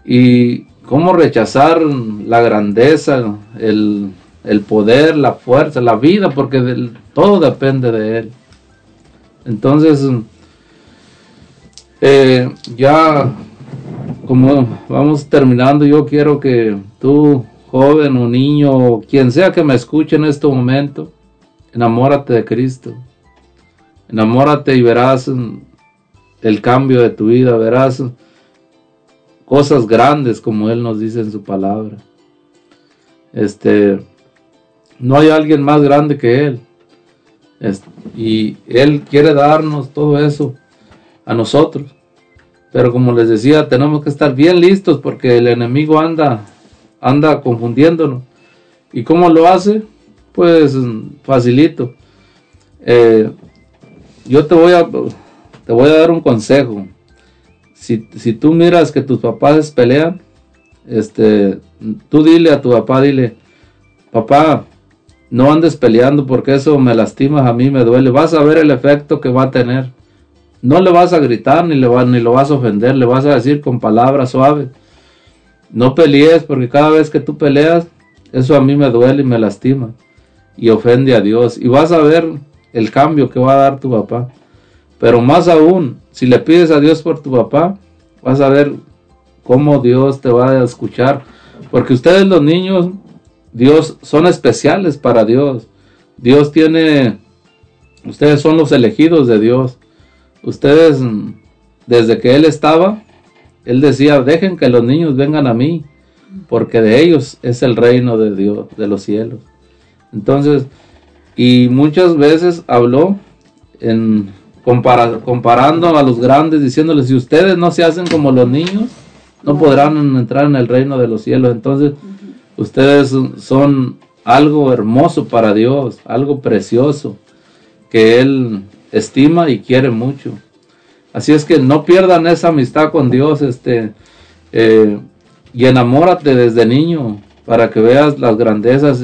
Y cómo rechazar la grandeza, el, el poder, la fuerza, la vida, porque todo depende de Él. Entonces, eh, ya como vamos terminando, yo quiero que tú, joven o niño, o quien sea que me escuche en este momento, enamórate de Cristo. Enamórate y verás mm, el cambio de tu vida, verás mm, cosas grandes como Él nos dice en su palabra. Este, no hay alguien más grande que Él. Y Él quiere darnos todo eso a nosotros. Pero como les decía, tenemos que estar bien listos porque el enemigo anda, anda confundiéndonos. ¿Y cómo lo hace? Pues mm, facilito. Eh, yo te voy a, te voy a dar un consejo. Si, si tú miras que tus papás pelean, este, tú dile a tu papá, dile, papá, no andes peleando porque eso me lastimas, a mí me duele. Vas a ver el efecto que va a tener. No le vas a gritar ni, le va- ni lo vas a ofender, le vas a decir con palabras suaves. No pelees porque cada vez que tú peleas, eso a mí me duele y me lastima y ofende a Dios. Y vas a ver el cambio que va a dar tu papá. Pero más aún, si le pides a Dios por tu papá, vas a ver cómo Dios te va a escuchar. Porque ustedes los niños, Dios, son especiales para Dios. Dios tiene, ustedes son los elegidos de Dios. Ustedes, desde que Él estaba, Él decía, dejen que los niños vengan a mí, porque de ellos es el reino de Dios, de los cielos. Entonces, y muchas veces habló en compara- comparando a los grandes, diciéndoles, si ustedes no se hacen como los niños, no podrán entrar en el reino de los cielos. Entonces, ustedes son algo hermoso para Dios, algo precioso, que Él estima y quiere mucho. Así es que no pierdan esa amistad con Dios, este, eh, y enamórate desde niño para que veas las grandezas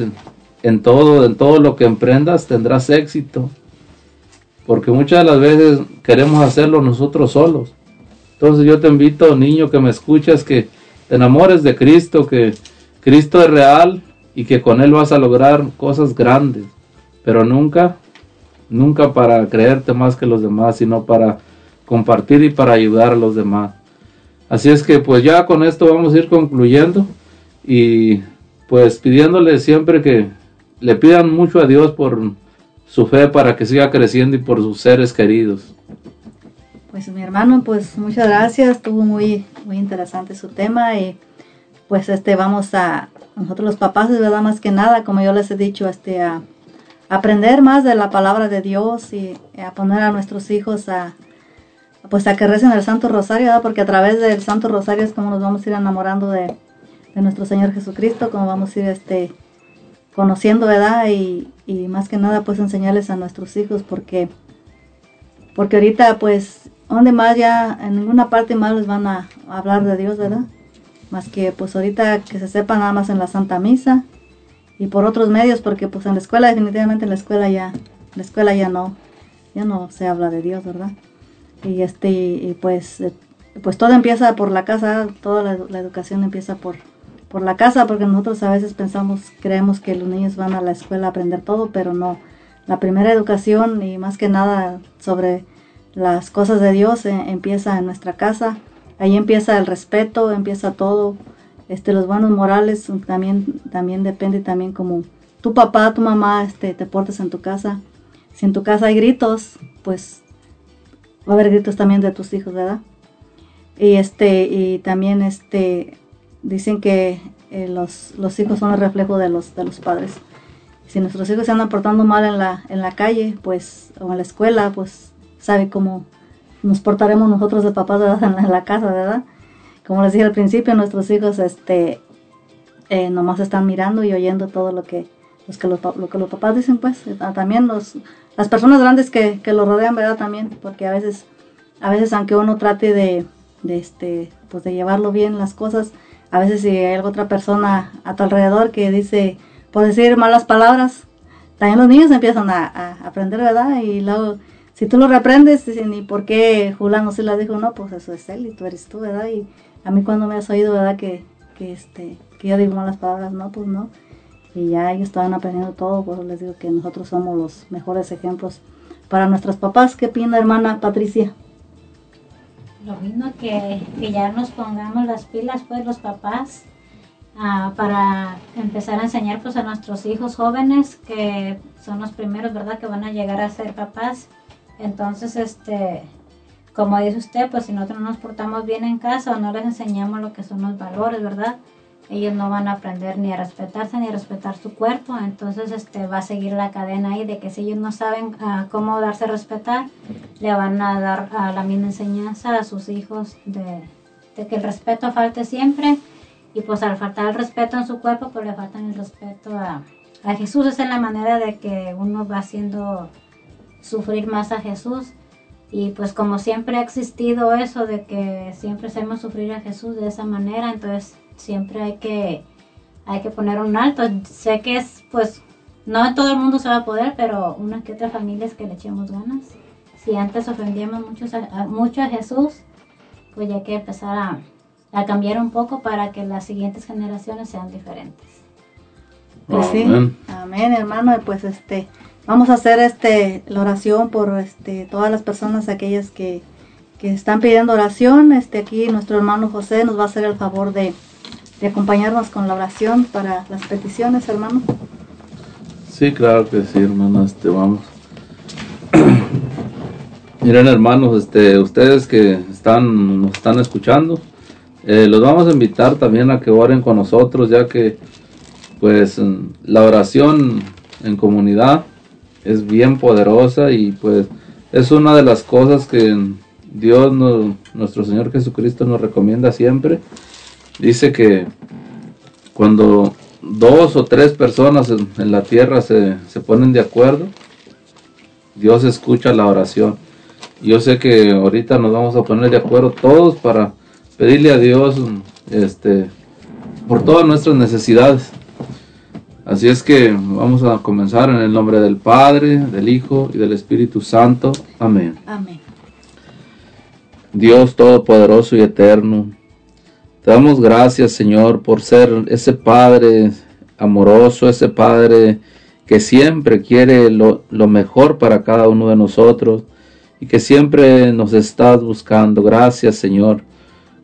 en, todo, en todo lo que emprendas tendrás éxito. Porque muchas de las veces queremos hacerlo nosotros solos. Entonces yo te invito, niño que me escuchas, que te enamores de Cristo, que Cristo es real y que con Él vas a lograr cosas grandes. Pero nunca, nunca para creerte más que los demás, sino para compartir y para ayudar a los demás. Así es que pues ya con esto vamos a ir concluyendo y pues pidiéndole siempre que le pidan mucho a Dios por su fe para que siga creciendo y por sus seres queridos. Pues mi hermano, pues muchas gracias, estuvo muy, muy interesante su tema y pues este vamos a, nosotros los papás, de verdad, más que nada, como yo les he dicho, este a aprender más de la palabra de Dios y a poner a nuestros hijos a pues a que recen el Santo Rosario, porque a través del Santo Rosario es como nos vamos a ir enamorando de, de nuestro Señor Jesucristo, como vamos a ir este conociendo, ¿verdad? Y, y más que nada pues enseñarles a nuestros hijos porque porque ahorita pues donde más ya en ninguna parte más les van a hablar de Dios, ¿verdad? Más que pues ahorita que se sepa nada más en la Santa Misa y por otros medios porque pues en la escuela definitivamente en la escuela ya la escuela ya no ya no se habla de Dios, ¿verdad? Y este y pues eh, pues todo empieza por la casa, toda la educación empieza por por la casa porque nosotros a veces pensamos, creemos que los niños van a la escuela a aprender todo, pero no. La primera educación y más que nada sobre las cosas de Dios eh, empieza en nuestra casa. Ahí empieza el respeto, empieza todo. Este, los buenos morales también, también depende también como tu papá, tu mamá, este, te portes en tu casa. si en tu casa hay gritos, pues va a haber gritos también de tus hijos, ¿verdad? Y este, y también este, dicen que eh, los, los hijos son el reflejo de los, de los padres. Si nuestros hijos se andan portando mal en la, en la calle, pues, o en la escuela, pues, sabe cómo nos portaremos nosotros de papás ¿verdad? [laughs] en, la, casa, ¿verdad? Como les dije al principio, nuestros hijos, este, eh, nomás están mirando y oyendo todo lo que, los que los, lo que los papás dicen, pues, eh, también los, las personas grandes que, que lo rodean, ¿verdad? También, porque a veces, a veces aunque uno trate de, de este, pues de llevarlo bien las cosas, a veces si hay otra persona a tu alrededor que dice, por decir malas palabras, también los niños empiezan a, a aprender, ¿verdad? Y luego, si tú lo reprendes, dicen, ¿y por qué Julano sí la dijo? No, pues eso es él y tú eres tú, ¿verdad? Y a mí cuando me has oído, ¿verdad? Que, que, este, que yo digo malas palabras, no, pues no. Y ya ellos estaban aprendiendo todo, por eso les digo que nosotros somos los mejores ejemplos para nuestros papás. ¿Qué opina hermana Patricia? Lo mismo que, que ya nos pongamos las pilas, pues los papás, ah, para empezar a enseñar pues a nuestros hijos jóvenes, que son los primeros, ¿verdad?, que van a llegar a ser papás. Entonces, este, como dice usted, pues si nosotros no nos portamos bien en casa o no les enseñamos lo que son los valores, ¿verdad? Ellos no van a aprender ni a respetarse ni a respetar su cuerpo, entonces este va a seguir la cadena ahí de que si ellos no saben ah, cómo darse a respetar, le van a dar ah, la misma enseñanza a sus hijos de, de que el respeto falte siempre y pues al faltar el respeto en su cuerpo, pues le faltan el respeto a, a Jesús. Esa es la manera de que uno va haciendo sufrir más a Jesús. Y pues como siempre ha existido eso de que siempre hacemos sufrir a Jesús de esa manera, entonces siempre hay que, hay que poner un alto. Sé que es pues, no en todo el mundo se va a poder, pero unas que otras familias que le echemos ganas. Si antes ofendíamos muchos a- a- mucho a Jesús, pues ya hay que empezar a, a cambiar un poco para que las siguientes generaciones sean diferentes. Pues sí. Amén. Amén, hermano. Y pues este, vamos a hacer este la oración por este todas las personas aquellas que, que están pidiendo oración. Este aquí nuestro hermano José nos va a hacer el favor de, de acompañarnos con la oración para las peticiones, hermano. Sí, claro que sí, hermanos, este, vamos. [clears throat] Miren, hermanos, este, ustedes que están, nos están escuchando, eh, los vamos a invitar también a que oren con nosotros, ya que, pues, la oración en comunidad es bien poderosa y, pues, es una de las cosas que Dios, nuestro Señor Jesucristo, nos recomienda siempre. Dice que cuando dos o tres personas en, en la tierra se, se ponen de acuerdo, Dios escucha la oración. Yo sé que ahorita nos vamos a poner de acuerdo todos para pedirle a Dios este, por todas nuestras necesidades. Así es que vamos a comenzar en el nombre del Padre, del Hijo y del Espíritu Santo. Amén. Amén. Dios Todopoderoso y Eterno, te damos gracias, Señor, por ser ese Padre amoroso, ese Padre que siempre quiere lo, mejor para cada uno de nosotros y que siempre nos estás buscando. Gracias, Señor.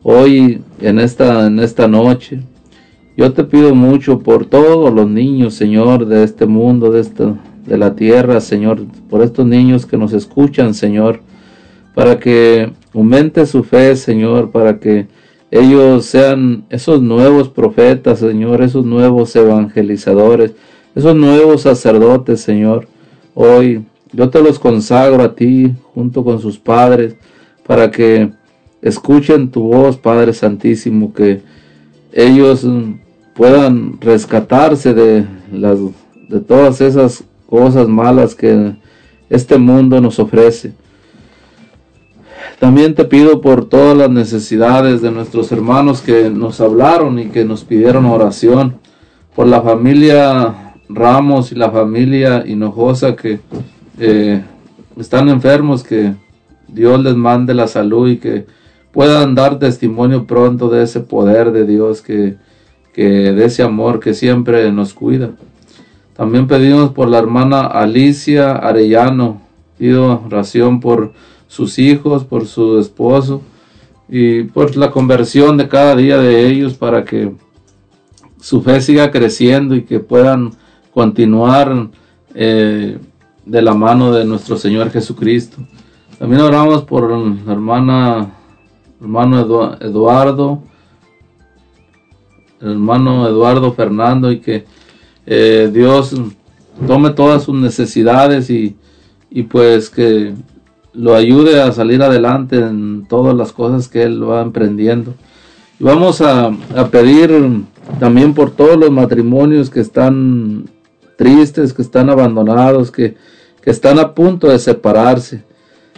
Hoy, en esta, en esta noche, yo te pido mucho por todos los niños, Señor, de este mundo, de, esta, de la tierra, Señor, por estos niños que nos escuchan, Señor para que aumente su fe, Señor, para que ellos sean esos nuevos profetas, Señor, esos nuevos evangelizadores, esos nuevos sacerdotes, Señor. Hoy yo te los consagro a ti junto con sus padres para que escuchen tu voz, Padre Santísimo, que ellos puedan rescatarse de las de todas esas cosas malas que este mundo nos ofrece. También te pido por todas las necesidades de nuestros hermanos que nos hablaron y que nos pidieron oración, por la familia Ramos y la familia Hinojosa que eh, están enfermos, que Dios les mande la salud y que puedan dar testimonio pronto de ese poder de Dios, que, que de ese amor que siempre nos cuida. También pedimos por la hermana Alicia Arellano, pido oración por sus hijos, por su esposo y por la conversión de cada día de ellos para que su fe siga creciendo y que puedan continuar eh, de la mano de nuestro Señor Jesucristo. También oramos por la hermana, hermano Edu- Eduardo, hermano Eduardo Fernando y que eh, Dios tome todas sus necesidades y, y pues que lo ayude a salir adelante en todas las cosas que él va emprendiendo. Y vamos a, a pedir también por todos los matrimonios que están tristes, que están abandonados, que, que están a punto de separarse.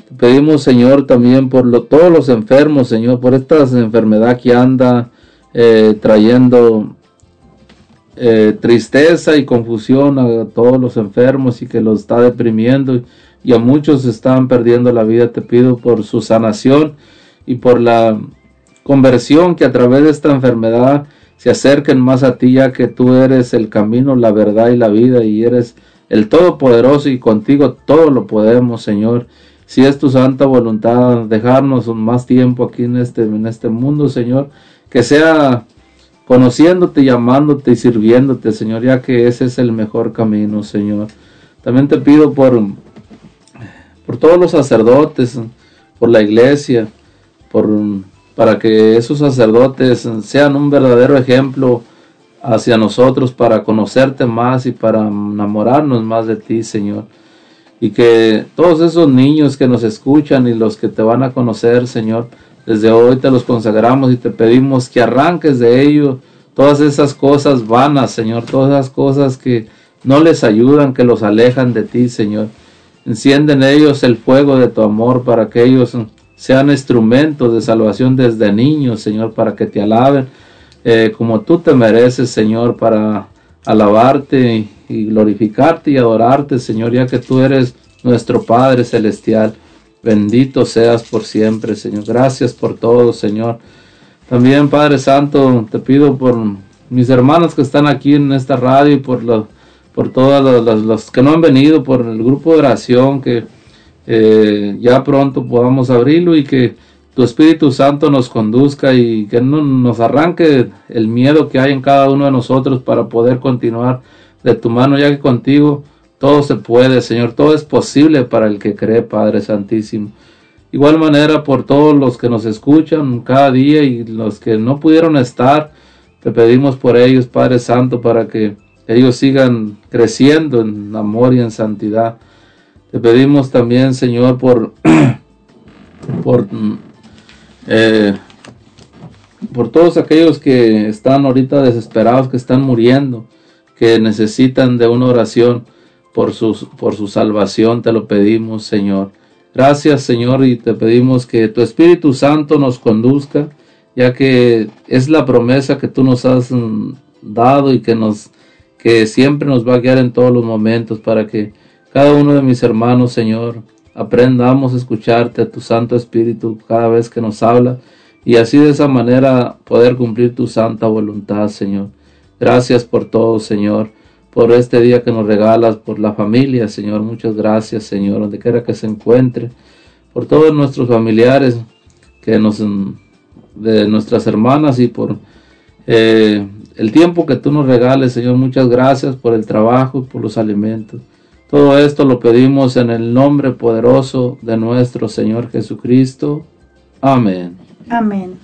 Te pedimos, Señor, también por lo- todos los enfermos, Señor, por esta enfermedad que anda eh, trayendo eh, tristeza y confusión a todos los enfermos y que los está deprimiendo y, a muchos están perdiendo la vida. Te pido por su sanación y por la conversión que a través de esta enfermedad se acerquen más a ti ya que tú eres el camino, la verdad y la vida y eres el Todopoderoso y contigo todo lo podemos, Señor. Si es tu santa voluntad dejarnos más tiempo aquí en este, en este mundo, Señor, que sea conociéndote, llamándote y sirviéndote, Señor, ya que ese es el mejor camino, Señor. También te pido por, por todos los sacerdotes, por la iglesia, por, para que esos sacerdotes sean un verdadero ejemplo hacia nosotros para conocerte más y para enamorarnos más de ti, Señor. Y que todos esos niños que nos escuchan y los que te van a conocer, Señor, desde hoy te los consagramos y te pedimos que arranques de ellos todas esas cosas vanas, Señor, todas esas cosas que no les ayudan, que los alejan de ti, Señor. Enciende en ellos el fuego de tu amor para que ellos sean instrumentos de salvación desde niños, Señor, para que te alaben eh, como tú te mereces, Señor, para alabarte y, glorificarte y adorarte, Señor, ya que tú eres nuestro Padre Celestial. Bendito seas por siempre, Señor. Gracias por todo, Señor. También, Padre Santo, te pido por mis hermanos que están aquí en esta radio y por los, por los- los que no han venido, por el grupo de oración, que eh, ya pronto podamos abrirlo y que tu Espíritu Santo nos conduzca y que no nos arranque el miedo que hay en cada uno de nosotros para poder continuar de tu mano, ya que contigo todo se puede, Señor, todo es posible para el que cree, Padre Santísimo. Igual manera por todos los que nos escuchan cada día y los que no pudieron estar, te pedimos por ellos, Padre Santo, para que ellos sigan creciendo en amor y en santidad. Te pedimos también, Señor, por, [clears throat] por, mm, eh, por todos aquellos que están ahorita desesperados, que están muriendo, que necesitan de una oración por su, por su salvación, te lo pedimos, Señor. Gracias, Señor, y te pedimos que tu Espíritu Santo nos conduzca, ya que es la promesa que tú nos has mm, dado y que nos que siempre nos va a guiar en todos los momentos para que cada uno de mis hermanos, Señor, aprendamos a escucharte a tu Santo Espíritu cada vez que nos habla y así de esa manera poder cumplir tu santa voluntad, Señor. Gracias por todo, Señor, por este día que nos regalas, por la familia, Señor. Muchas gracias, Señor, donde quiera que se encuentre, por todos nuestros familiares que nos de nuestras hermanas y por eh, el tiempo que tú nos regales, Señor. Muchas gracias por el trabajo y por los alimentos. Todo esto lo pedimos en el nombre poderoso de nuestro Señor Jesucristo. Amén. Amén.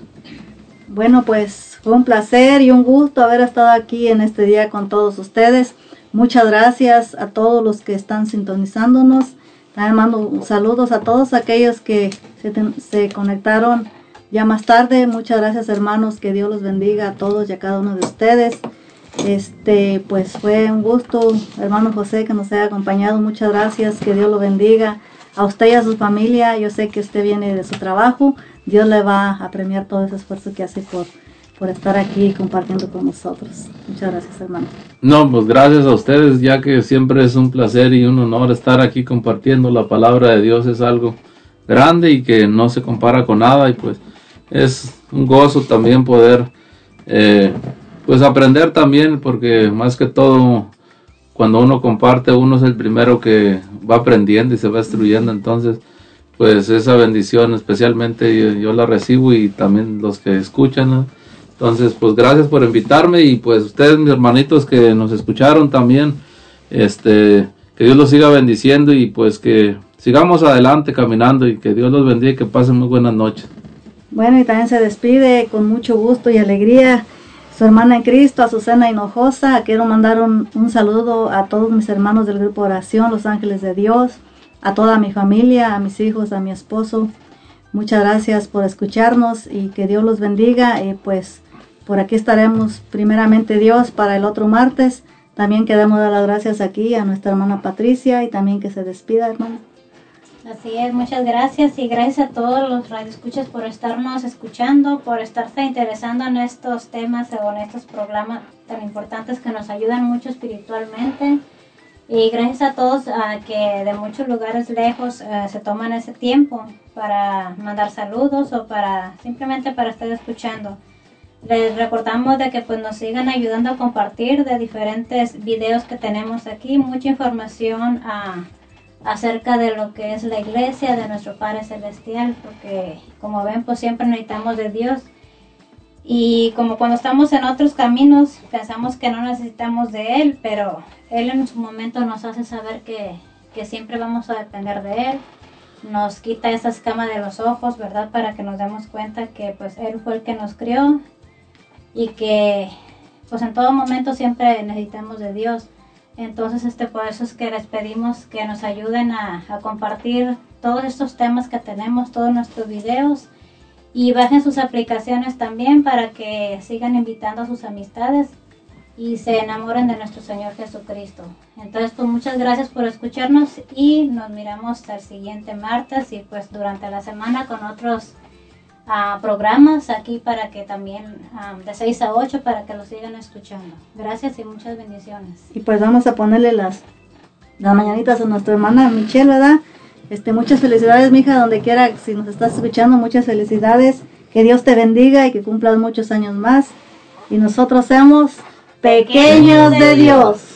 Bueno, pues fue un placer y un gusto haber estado aquí en este día con todos ustedes. Muchas gracias a todos los que están sintonizándonos. También mando saludos a todos aquellos que se, se conectaron ya más tarde. Muchas gracias hermanos, que Dios los bendiga a todos y a cada uno de ustedes. Este, pues fue un gusto, hermano José, que nos haya acompañado. Muchas gracias, que Dios lo bendiga. A usted y a su familia, yo sé que usted viene de su trabajo. Dios le va a premiar todo ese esfuerzo que hace por, por estar aquí compartiendo con nosotros. Muchas gracias, hermano. No, pues gracias a ustedes, ya que siempre es un placer y un honor estar aquí compartiendo la palabra de Dios. Es algo grande y que no se compara con nada y pues es un gozo también poder eh, pues aprender también porque más que todo cuando uno comparte uno es el primero que va aprendiendo y se va instruyendo entonces pues esa bendición especialmente yo, la recibo y también los que escuchan entonces pues gracias por invitarme y pues ustedes mis hermanitos que nos escucharon también este que Dios los siga bendiciendo y pues que sigamos adelante caminando y que Dios los bendiga y que pasen muy buenas noches. Bueno, y también se despide con mucho gusto y alegría su hermana en Cristo, Azucena Hinojosa. Quiero mandar un, un saludo a todos mis hermanos del grupo Oración, Los Ángeles de Dios, a toda mi familia, a mis hijos, a mi esposo. Muchas gracias por escucharnos y que Dios los bendiga. Y pues por aquí estaremos primeramente Dios para el otro martes. También queremos dar las gracias aquí a nuestra hermana Patricia y también que se despida, hermana. Así es, muchas gracias y gracias a todos los radioescuchas por estarnos escuchando, por estarse interesando en estos temas o en estos programas tan importantes que nos ayudan mucho espiritualmente. Y gracias a todos a que de muchos lugares lejos eh, se toman ese tiempo para mandar saludos o para simplemente para estar escuchando. Les recordamos de que pues nos sigan ayudando a compartir de diferentes videos que tenemos aquí, mucha información ah, acerca de lo que es la iglesia, de nuestro Padre Celestial, porque como ven pues siempre necesitamos de Dios. Y como cuando estamos en otros caminos, pensamos que no necesitamos de Él, pero Él en su momento nos hace saber que, que siempre vamos a depender de Él. Nos quita esa escama de los ojos, ¿verdad? Para que nos demos cuenta que pues Él fue el que nos crió y que pues en todo momento siempre necesitamos de Dios. Entonces, este, por eso es que les pedimos que nos ayuden a, compartir todos estos temas que tenemos, todos nuestros videos y bajen sus aplicaciones también para que sigan invitando a sus amistades y se enamoren de nuestro Señor Jesucristo. Entonces, pues muchas gracias por escucharnos y nos miramos el siguiente martes y pues durante la semana con otros ah, programas aquí para que también ah, de 6 a 8 para que lo sigan escuchando. Gracias y muchas bendiciones. Y pues vamos a ponerle las, las mañanitas a nuestra hermana Michelle, ¿verdad? Este, muchas felicidades, mija, donde quiera, si nos estás escuchando, muchas felicidades. Que Dios te bendiga y que cumplas muchos años más. Y nosotros seamos pequeños de Dios.